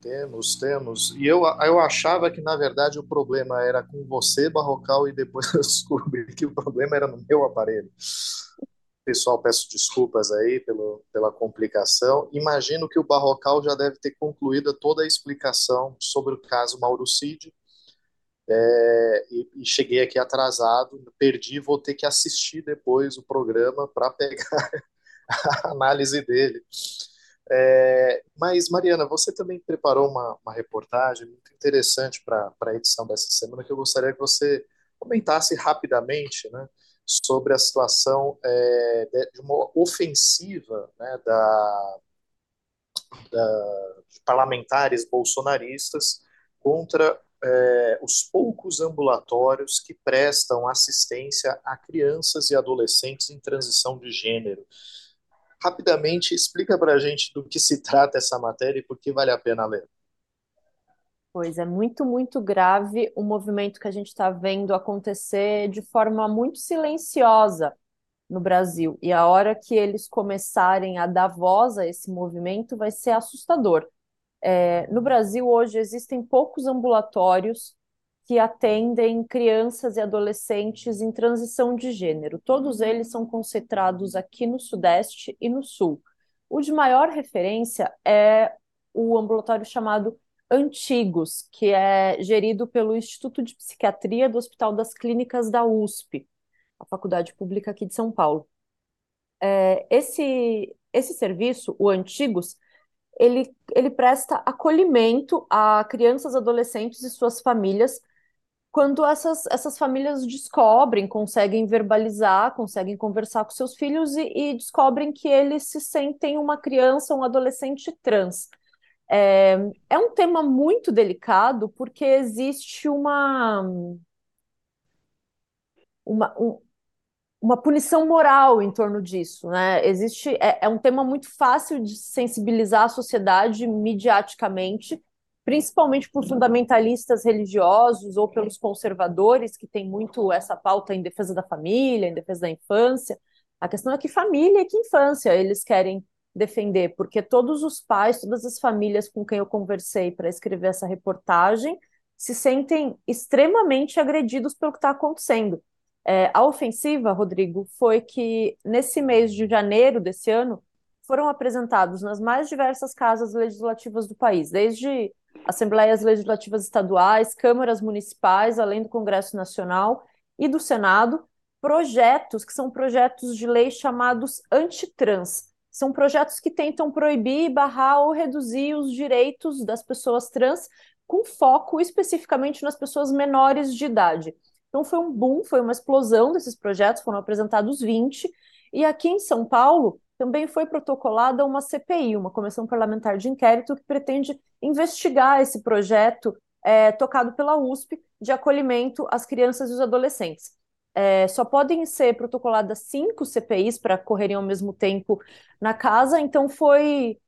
Temos, temos. E eu, eu achava que, na verdade, o problema era com você, Barrocal, e depois eu descobri que o problema era no meu aparelho. Pessoal, peço desculpas aí pelo, pela complicação. Imagino que o Barrocal já deve ter concluído toda a explicação sobre o caso Mauro Cid. É, e, e, cheguei aqui atrasado, perdi, vou ter que assistir depois o programa para pegar a análise dele. É, mas, Mariana, você também preparou uma, uma reportagem muito interessante para a edição dessa semana que eu gostaria que você comentasse rapidamente né, sobre a situação é, de uma ofensiva né, da, da, de parlamentares bolsonaristas contra é, os poucos ambulatórios que prestam assistência a crianças e adolescentes em transição de gênero rapidamente explica para a gente do que se trata essa matéria e por que vale a pena ler. Pois é, muito, muito grave o movimento que a gente está vendo acontecer de forma muito silenciosa no Brasil. E a hora que eles começarem a dar voz a esse movimento vai ser assustador. É, no Brasil, hoje, existem poucos ambulatórios que atendem crianças e adolescentes em transição de gênero. Todos eles são concentrados aqui no Sudeste e no Sul. O de maior referência é o ambulatório chamado Antigos, que é gerido pelo Instituto de Psiquiatria do Hospital das Clínicas da USP, a faculdade pública aqui de São Paulo. É, esse, esse serviço, o Antigos, ele, ele presta acolhimento a crianças, adolescentes e suas famílias quando essas, essas famílias descobrem, conseguem verbalizar, conseguem conversar com seus filhos e, e descobrem que eles se sentem uma criança, um adolescente trans. É, é um tema muito delicado porque existe uma, uma, um, uma punição moral em torno disso, né? Existe, é, é um tema muito fácil de sensibilizar a sociedade midiaticamente, principalmente por fundamentalistas religiosos ou pelos conservadores, que têm muito essa pauta em defesa da família, em defesa da infância. A questão é que família e que infância eles querem defender, porque todos os pais, todas as famílias com quem eu conversei para escrever essa reportagem se sentem extremamente agredidos pelo que está acontecendo. É, a ofensiva, Rodrigo, foi que nesse mês de janeiro desse ano foram apresentados nas mais diversas casas legislativas do país, desde assembleias legislativas estaduais, câmaras municipais, além do Congresso Nacional e do Senado, projetos que são projetos de lei chamados antitrans. São projetos que tentam proibir, barrar ou reduzir os direitos das pessoas trans, com foco especificamente nas pessoas menores de idade. Então foi um boom, foi uma explosão desses projetos, foram apresentados 20, e aqui em São Paulo também foi protocolada uma CPI, uma Comissão Parlamentar de Inquérito, que pretende investigar esse projeto é, tocado pela USP de acolhimento às crianças e os adolescentes. É, só podem ser protocoladas cinco CPIs para correrem ao mesmo tempo na casa, então foi,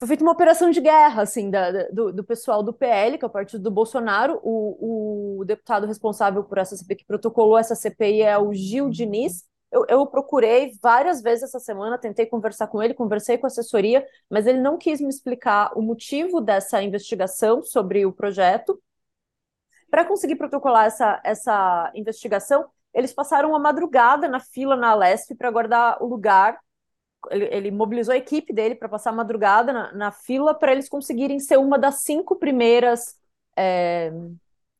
foi feita uma operação de guerra assim da, do, do, pessoal do PL, que é o partido do Bolsonaro. O, o deputado responsável por essa CPI que protocolou essa CPI é o Gil Diniz. Eu, eu procurei várias vezes essa semana, tentei conversar com ele, conversei com a assessoria, mas ele não quis me explicar o motivo dessa investigação sobre o projeto. Para conseguir protocolar essa, essa investigação, eles passaram uma madrugada na fila na Alesp para guardar o lugar. Ele, ele, mobilizou a equipe dele para passar a madrugada na, na fila para eles conseguirem ser uma das cinco primeiras é,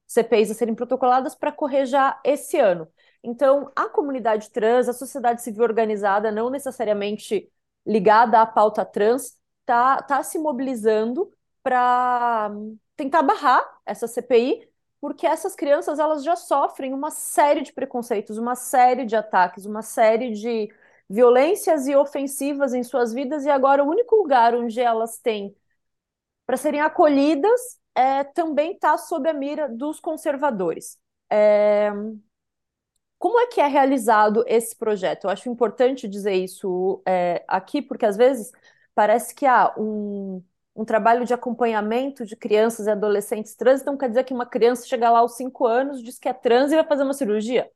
CPIs a serem protocoladas para correr já esse ano. Então, a comunidade trans, a sociedade civil organizada, não necessariamente ligada à pauta trans, está tá se mobilizando para tentar barrar essa CPI, porque essas crianças elas já sofrem uma série de preconceitos, uma série de ataques, uma série de violências e ofensivas em suas vidas, e agora o único lugar onde elas têm para serem acolhidas é, também está sob a mira dos conservadores. É, como é que é realizado esse projeto? Eu acho importante dizer isso é, aqui, porque às vezes parece que há um, um trabalho de acompanhamento de crianças e adolescentes trans, então quer dizer que uma criança chega lá aos cinco anos, diz que é trans e vai fazer uma cirurgia?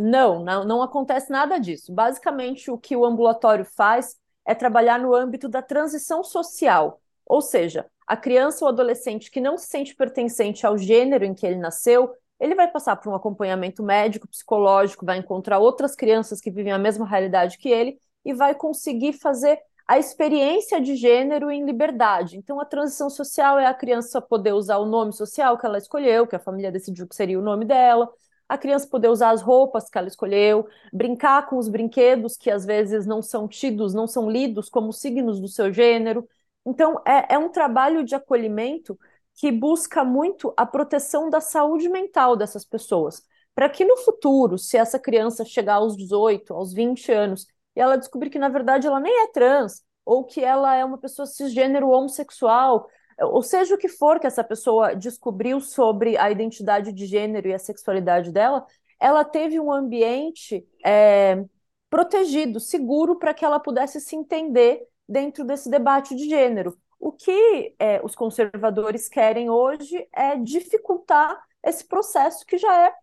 Não, não, não acontece nada disso. Basicamente, o que o ambulatório faz é trabalhar no âmbito da transição social, ou seja, a criança ou adolescente que não se sente pertencente ao gênero em que ele nasceu, ele vai passar por um acompanhamento médico, psicológico, vai encontrar outras crianças que vivem a mesma realidade que ele e vai conseguir fazer a experiência de gênero em liberdade. Então, a transição social é a criança poder usar o nome social que ela escolheu, que a família decidiu que seria o nome dela, a criança poder usar as roupas que ela escolheu, brincar com os brinquedos que às vezes não são tidos, não são lidos como signos do seu gênero. Então, é, é um trabalho de acolhimento que busca muito a proteção da saúde mental dessas pessoas, para que no futuro, se essa criança chegar aos 18, aos 20 anos, e ela descobrir que na verdade ela nem é trans, ou que ela é uma pessoa cisgênero homossexual, ou seja o que for que essa pessoa descobriu sobre a identidade de gênero e a sexualidade dela, ela teve um ambiente é, protegido, seguro, para que ela pudesse se entender dentro desse debate de gênero. O que é, os conservadores querem hoje é dificultar esse processo que já é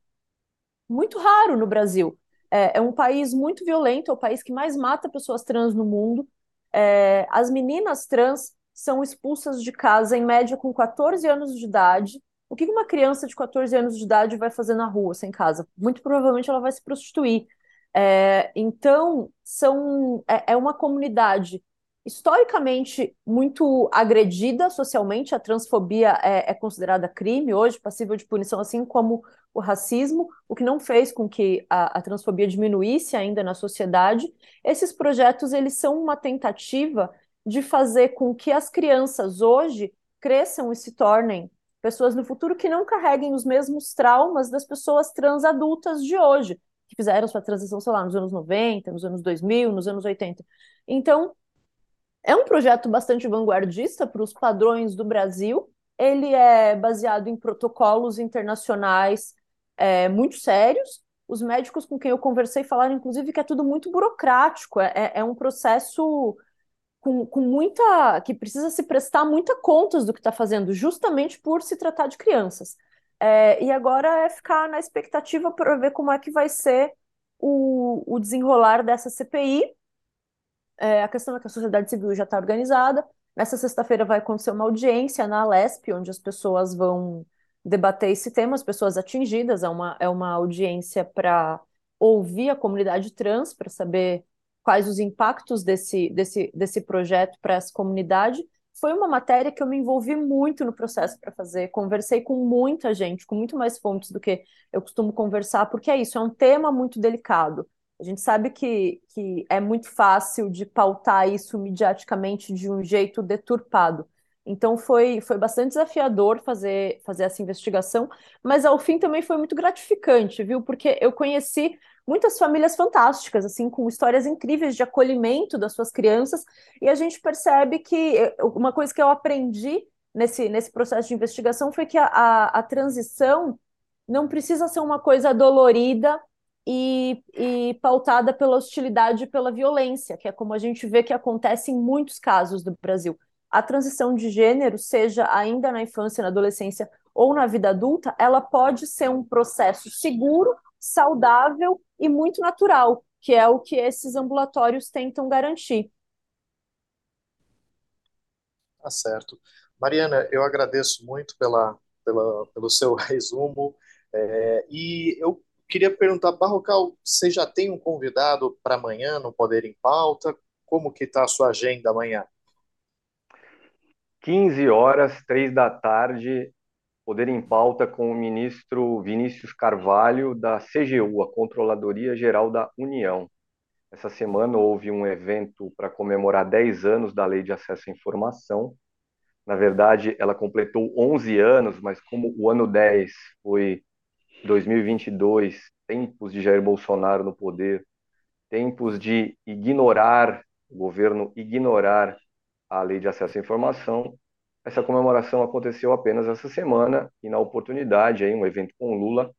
muito raro no Brasil. É, é um país muito violento, é o país que mais mata pessoas trans no mundo. É, as meninas trans são expulsas de casa, em média, com 14 anos de idade. O que uma criança de 14 anos de idade vai fazer na rua, sem casa? Muito provavelmente ela vai se prostituir. É, então, são, é, é uma comunidade historicamente muito agredida socialmente. A transfobia é, é, considerada crime hoje, passível de punição, assim como o racismo, o que não fez com que a, a transfobia diminuísse ainda na sociedade. Esses projetos eles são uma tentativa de fazer com que as crianças hoje cresçam e se tornem pessoas no futuro que não carreguem os mesmos traumas das pessoas trans adultas de hoje, que fizeram sua transição, sei lá, nos anos 90, nos anos 2000, nos anos 80. Então, é um projeto bastante vanguardista para os padrões do Brasil. Ele é baseado em protocolos internacionais é, muito sérios. Os médicos com quem eu conversei falaram, inclusive, que é tudo muito burocrático. É, é, é um processo com, com muita. que precisa se prestar muita contas do que está fazendo, justamente por se tratar de crianças. É, e agora é ficar na expectativa para ver como é que vai ser o, o desenrolar dessa CPI é, a questão é que a sociedade civil já está organizada. Nessa sexta-feira vai acontecer uma audiência na Alesp, onde as pessoas vão debater esse tema, as pessoas atingidas, é uma, é uma audiência para ouvir a comunidade trans, para saber quais os impactos desse, desse, desse projeto para essa comunidade. Foi uma matéria que eu me envolvi muito no processo para fazer, conversei com muita gente, com muito mais fontes do que eu costumo conversar, porque é isso, é um tema muito delicado. A gente sabe que, que é muito fácil de pautar isso mediaticamente de um jeito deturpado. Então foi, foi bastante desafiador fazer, fazer essa investigação, mas ao fim também foi muito gratificante, viu? Porque eu conheci muitas famílias fantásticas, assim, com histórias incríveis de acolhimento das suas crianças, e a gente percebe que uma coisa que eu aprendi nesse, nesse processo de investigação foi que a, a, a transição não precisa ser uma coisa dolorida e, e, pautada pela hostilidade e pela violência, que é como a gente vê que acontece em muitos casos do Brasil. A transição de gênero, seja ainda na infância, na adolescência ou na vida adulta, ela pode ser um processo seguro, saudável e muito natural, que é o que esses ambulatórios tentam garantir. Tá certo. Mariana, eu agradeço muito pela, pela, pelo seu resumo. É, e eu queria perguntar, Barrocal, você já tem um convidado para amanhã no Poder em Pauta? Como que está a sua agenda amanhã? 15 horas, 3 da tarde, Poder em Pauta com o ministro Vinícius Carvalho, da CGU, a Controladoria Geral da União. Essa semana houve um evento para comemorar 10 anos da Lei de Acesso à Informação. Na verdade, ela completou 11 anos, mas como o ano 10 foi 2022, tempos de Jair Bolsonaro no poder, tempos de ignorar, o governo ignorar a Lei de Acesso à Informação. Essa comemoração aconteceu apenas essa semana e, na oportunidade, aí, um evento com Lula,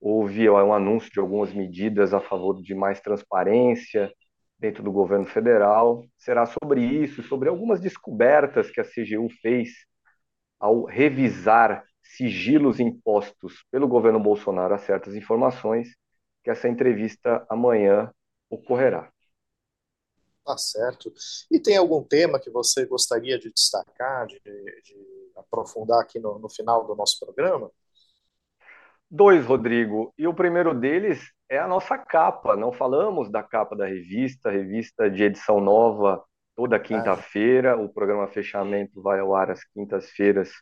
houve um anúncio de algumas medidas a favor de mais transparência dentro do governo federal. Será sobre isso, sobre algumas descobertas que a CGU fez ao revisar sigilos impostos pelo governo Bolsonaro a certas informações, que essa entrevista amanhã ocorrerá. Tá certo. E tem algum tema que você gostaria de destacar, de, de aprofundar aqui no, no final do nosso programa? Dois, Rodrigo. E o primeiro deles é a nossa capa. Não falamos da capa da revista, revista de edição nova toda quinta-feira. O programa Fechamento vai ao ar às quintas-feiras,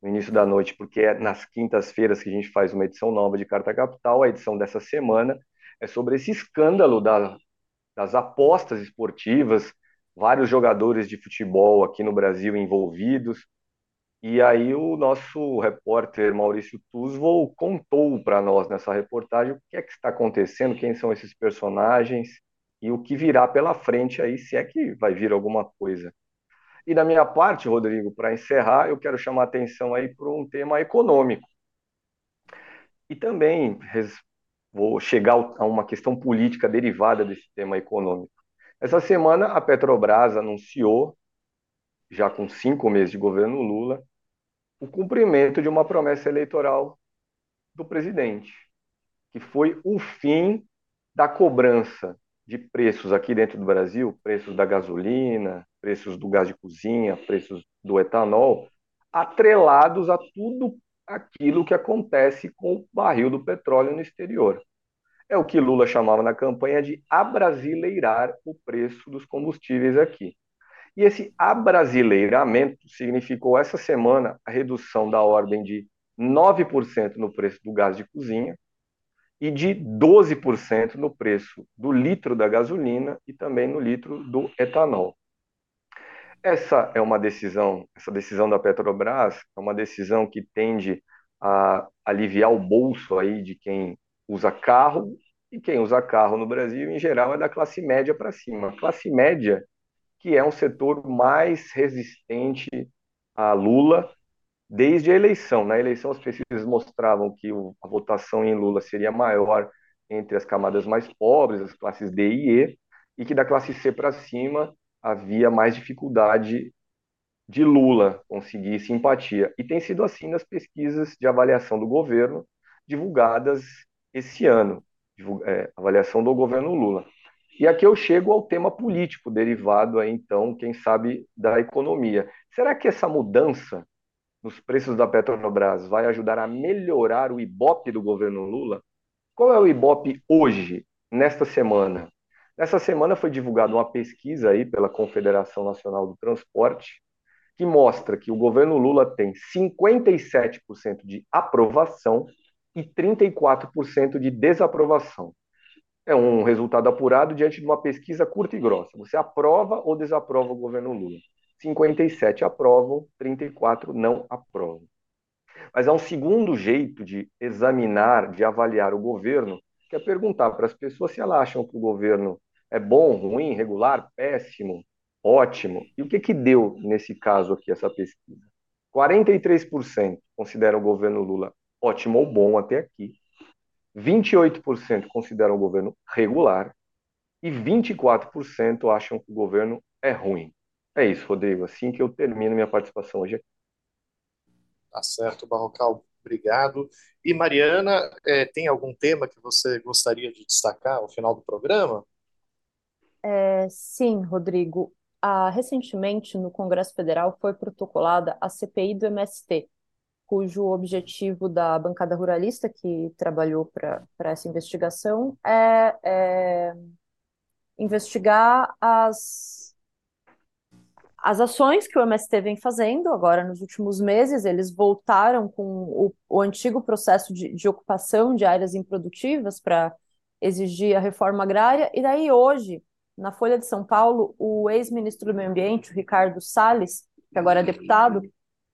no início da noite, porque é nas quintas-feiras que a gente faz uma edição nova de Carta Capital. A edição dessa semana é sobre esse escândalo da das apostas esportivas, vários jogadores de futebol aqui no Brasil envolvidos. E aí o nosso repórter Maurício Tuzvol contou para nós nessa reportagem o que é que está acontecendo, quem são esses personagens e o que virá pela frente aí, se é que vai vir alguma coisa. E da minha parte, Rodrigo, para encerrar, eu quero chamar atenção aí para um tema econômico. E também vou chegar a uma questão política derivada desse tema econômico. Essa semana, a Petrobras anunciou, já com cinco meses de governo Lula, o cumprimento de uma promessa eleitoral do presidente, que foi o fim da cobrança de preços aqui dentro do Brasil, preços da gasolina, preços do gás de cozinha, preços do etanol, atrelados a tudo aquilo que acontece com o barril do petróleo no exterior. É o que Lula chamava na campanha de abrasileirar o preço dos combustíveis aqui. E esse abrasileiramento significou essa semana a redução da ordem de 9% no preço do gás de cozinha e de 12% no preço do litro da gasolina e também no litro do etanol. Essa é uma decisão, essa decisão da Petrobras é uma decisão que tende a aliviar o bolso aí de quem usa carro e quem usa carro no Brasil, em geral, é da classe média para cima. Classe média, que é um setor mais resistente a Lula desde a eleição. Na eleição, as pesquisas mostravam que a votação em Lula seria maior entre as camadas mais pobres, as classes D e E, e que da classe C para cima havia mais dificuldade de Lula conseguir simpatia. E tem sido assim nas pesquisas de avaliação do governo divulgadas esse ano, é, avaliação do governo Lula. E aqui eu chego ao tema político derivado aí, então, quem sabe, da economia. Será que essa mudança nos preços da Petrobras vai ajudar a melhorar o Ibope do governo Lula, qual é o Ibope hoje, nesta semana? Nessa semana foi divulgada uma pesquisa aí pela Confederação Nacional do Transporte, que mostra que o governo Lula tem 57% de aprovação e 34% de desaprovação. É um resultado apurado diante de uma pesquisa curta e grossa. Você aprova ou desaprova o governo Lula? 57 aprovam, 34 não aprovam. Mas há um segundo jeito de examinar, de avaliar o governo, que é perguntar para as pessoas se elas acham que o governo é bom, ruim, regular, péssimo, ótimo. E o que, que deu nesse caso aqui, essa pesquisa? 43% consideram o governo Lula ótimo ou bom até aqui, 28% consideram o governo regular e 24% acham que o governo é ruim. É isso, Rodrigo. Assim que eu termino minha participação hoje aqui. Tá certo, Barrocal. Obrigado. E Mariana, é, tem algum tema que você gostaria de destacar ao final do programa? É, sim, Rodrigo. Ah, recentemente, no Congresso Federal, foi protocolada a CPI do MST, cujo objetivo da bancada ruralista que trabalhou para essa investigação é, é investigar as, as ações que o MST vem fazendo agora nos últimos meses. Eles voltaram com o, o antigo processo de, de ocupação de áreas improdutivas para exigir a reforma agrária, e daí hoje na Folha de São Paulo, o ex-ministro do Meio Ambiente, o Ricardo Salles, que agora é deputado,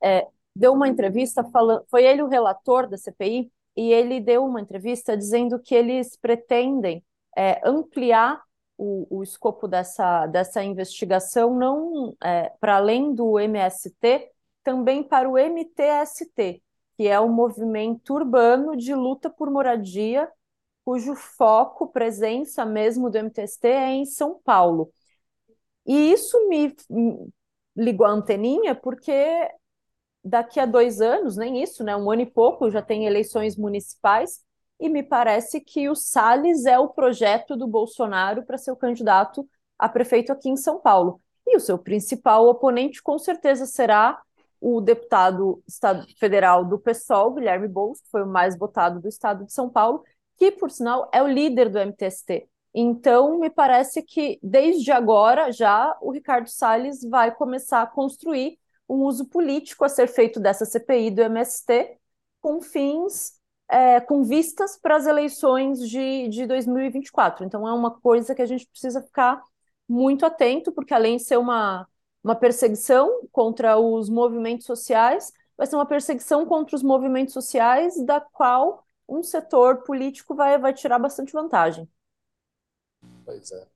é, deu uma entrevista falando, foi ele o relator da CPI, e ele deu uma entrevista dizendo que eles pretendem é, ampliar o, o, escopo dessa, dessa investigação, não é, para além do MST, também para o MTST, que é o movimento urbano de luta por moradia cujo foco, presença mesmo do MTST é em São Paulo. E isso me ligou a anteninha porque daqui a dois anos, nem isso, né? Um ano e pouco já tem eleições municipais e me parece que o Salles é o projeto do Bolsonaro para ser o candidato a prefeito aqui em São Paulo. E o seu principal oponente com certeza será o deputado federal do PSOL, Guilherme Boulos, que foi o mais votado do estado de São Paulo, que, por sinal, é o líder do MTST. Então, me parece que desde agora já o Ricardo Salles vai começar a construir um uso político a ser feito dessa CPI do MST com fins, é, com vistas para as eleições de, de 2024. Então, é uma coisa que a gente precisa ficar muito atento, porque além de ser uma, uma perseguição contra os movimentos sociais, vai ser uma perseguição contra os movimentos sociais da qual um setor político vai, vai tirar bastante vantagem. Pois é.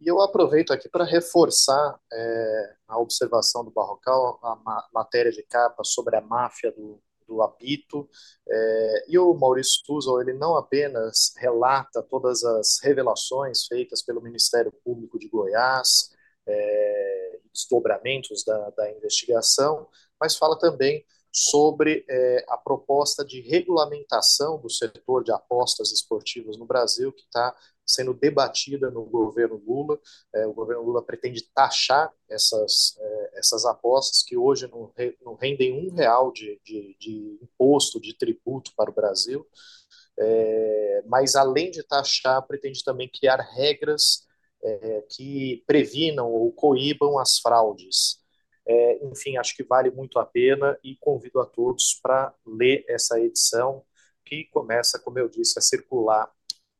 E eu aproveito aqui para reforçar é, a observação do Barrocal, a ma matéria de capa sobre a máfia do, do apito. É, e o Maurício Tuzel, ele não apenas relata todas as revelações feitas pelo Ministério Público de Goiás, é, desdobramentos da, da investigação, mas fala também sobre é, a proposta de regulamentação do setor de apostas esportivas no Brasil, que está sendo debatida no governo Lula. É, o governo Lula pretende taxar essas, é, essas apostas que hoje não, re, não rendem um real de, de, de, imposto, de tributo para o Brasil. É, mas, além de taxar, pretende também criar regras é, que previnam ou coíbam as fraudes. É, enfim, acho que vale muito a pena e convido a todos para ler essa edição, que começa, como eu disse, a circular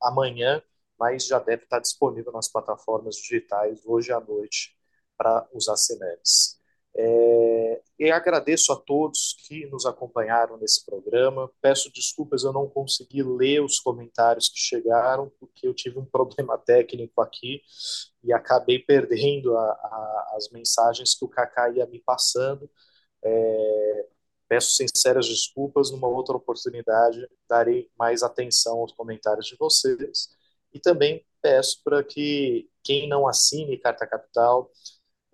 amanhã, mas já deve estar disponível nas plataformas digitais hoje à noite para os assinantes. É, e agradeço a todos que nos acompanharam nesse programa. Peço desculpas, eu não consegui ler os comentários que chegaram, porque eu tive um problema técnico aqui e acabei perdendo a, a, as mensagens que o Kaká ia me passando. É, peço sinceras desculpas, numa outra oportunidade darei mais atenção aos comentários de vocês. E também peço para que quem não assine Carta Capital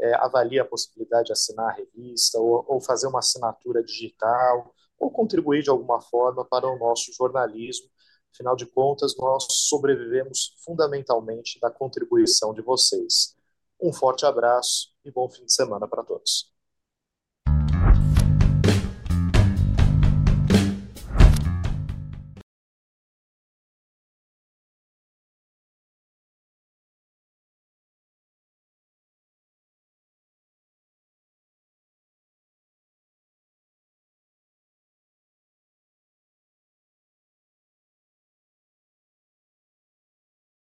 é, a possibilidade de assinar a revista ou, ou fazer uma assinatura digital ou contribuir de alguma forma para o nosso jornalismo. Afinal de contas, nós sobrevivemos fundamentalmente da contribuição de vocês. Um forte abraço e bom fim de semana para todos.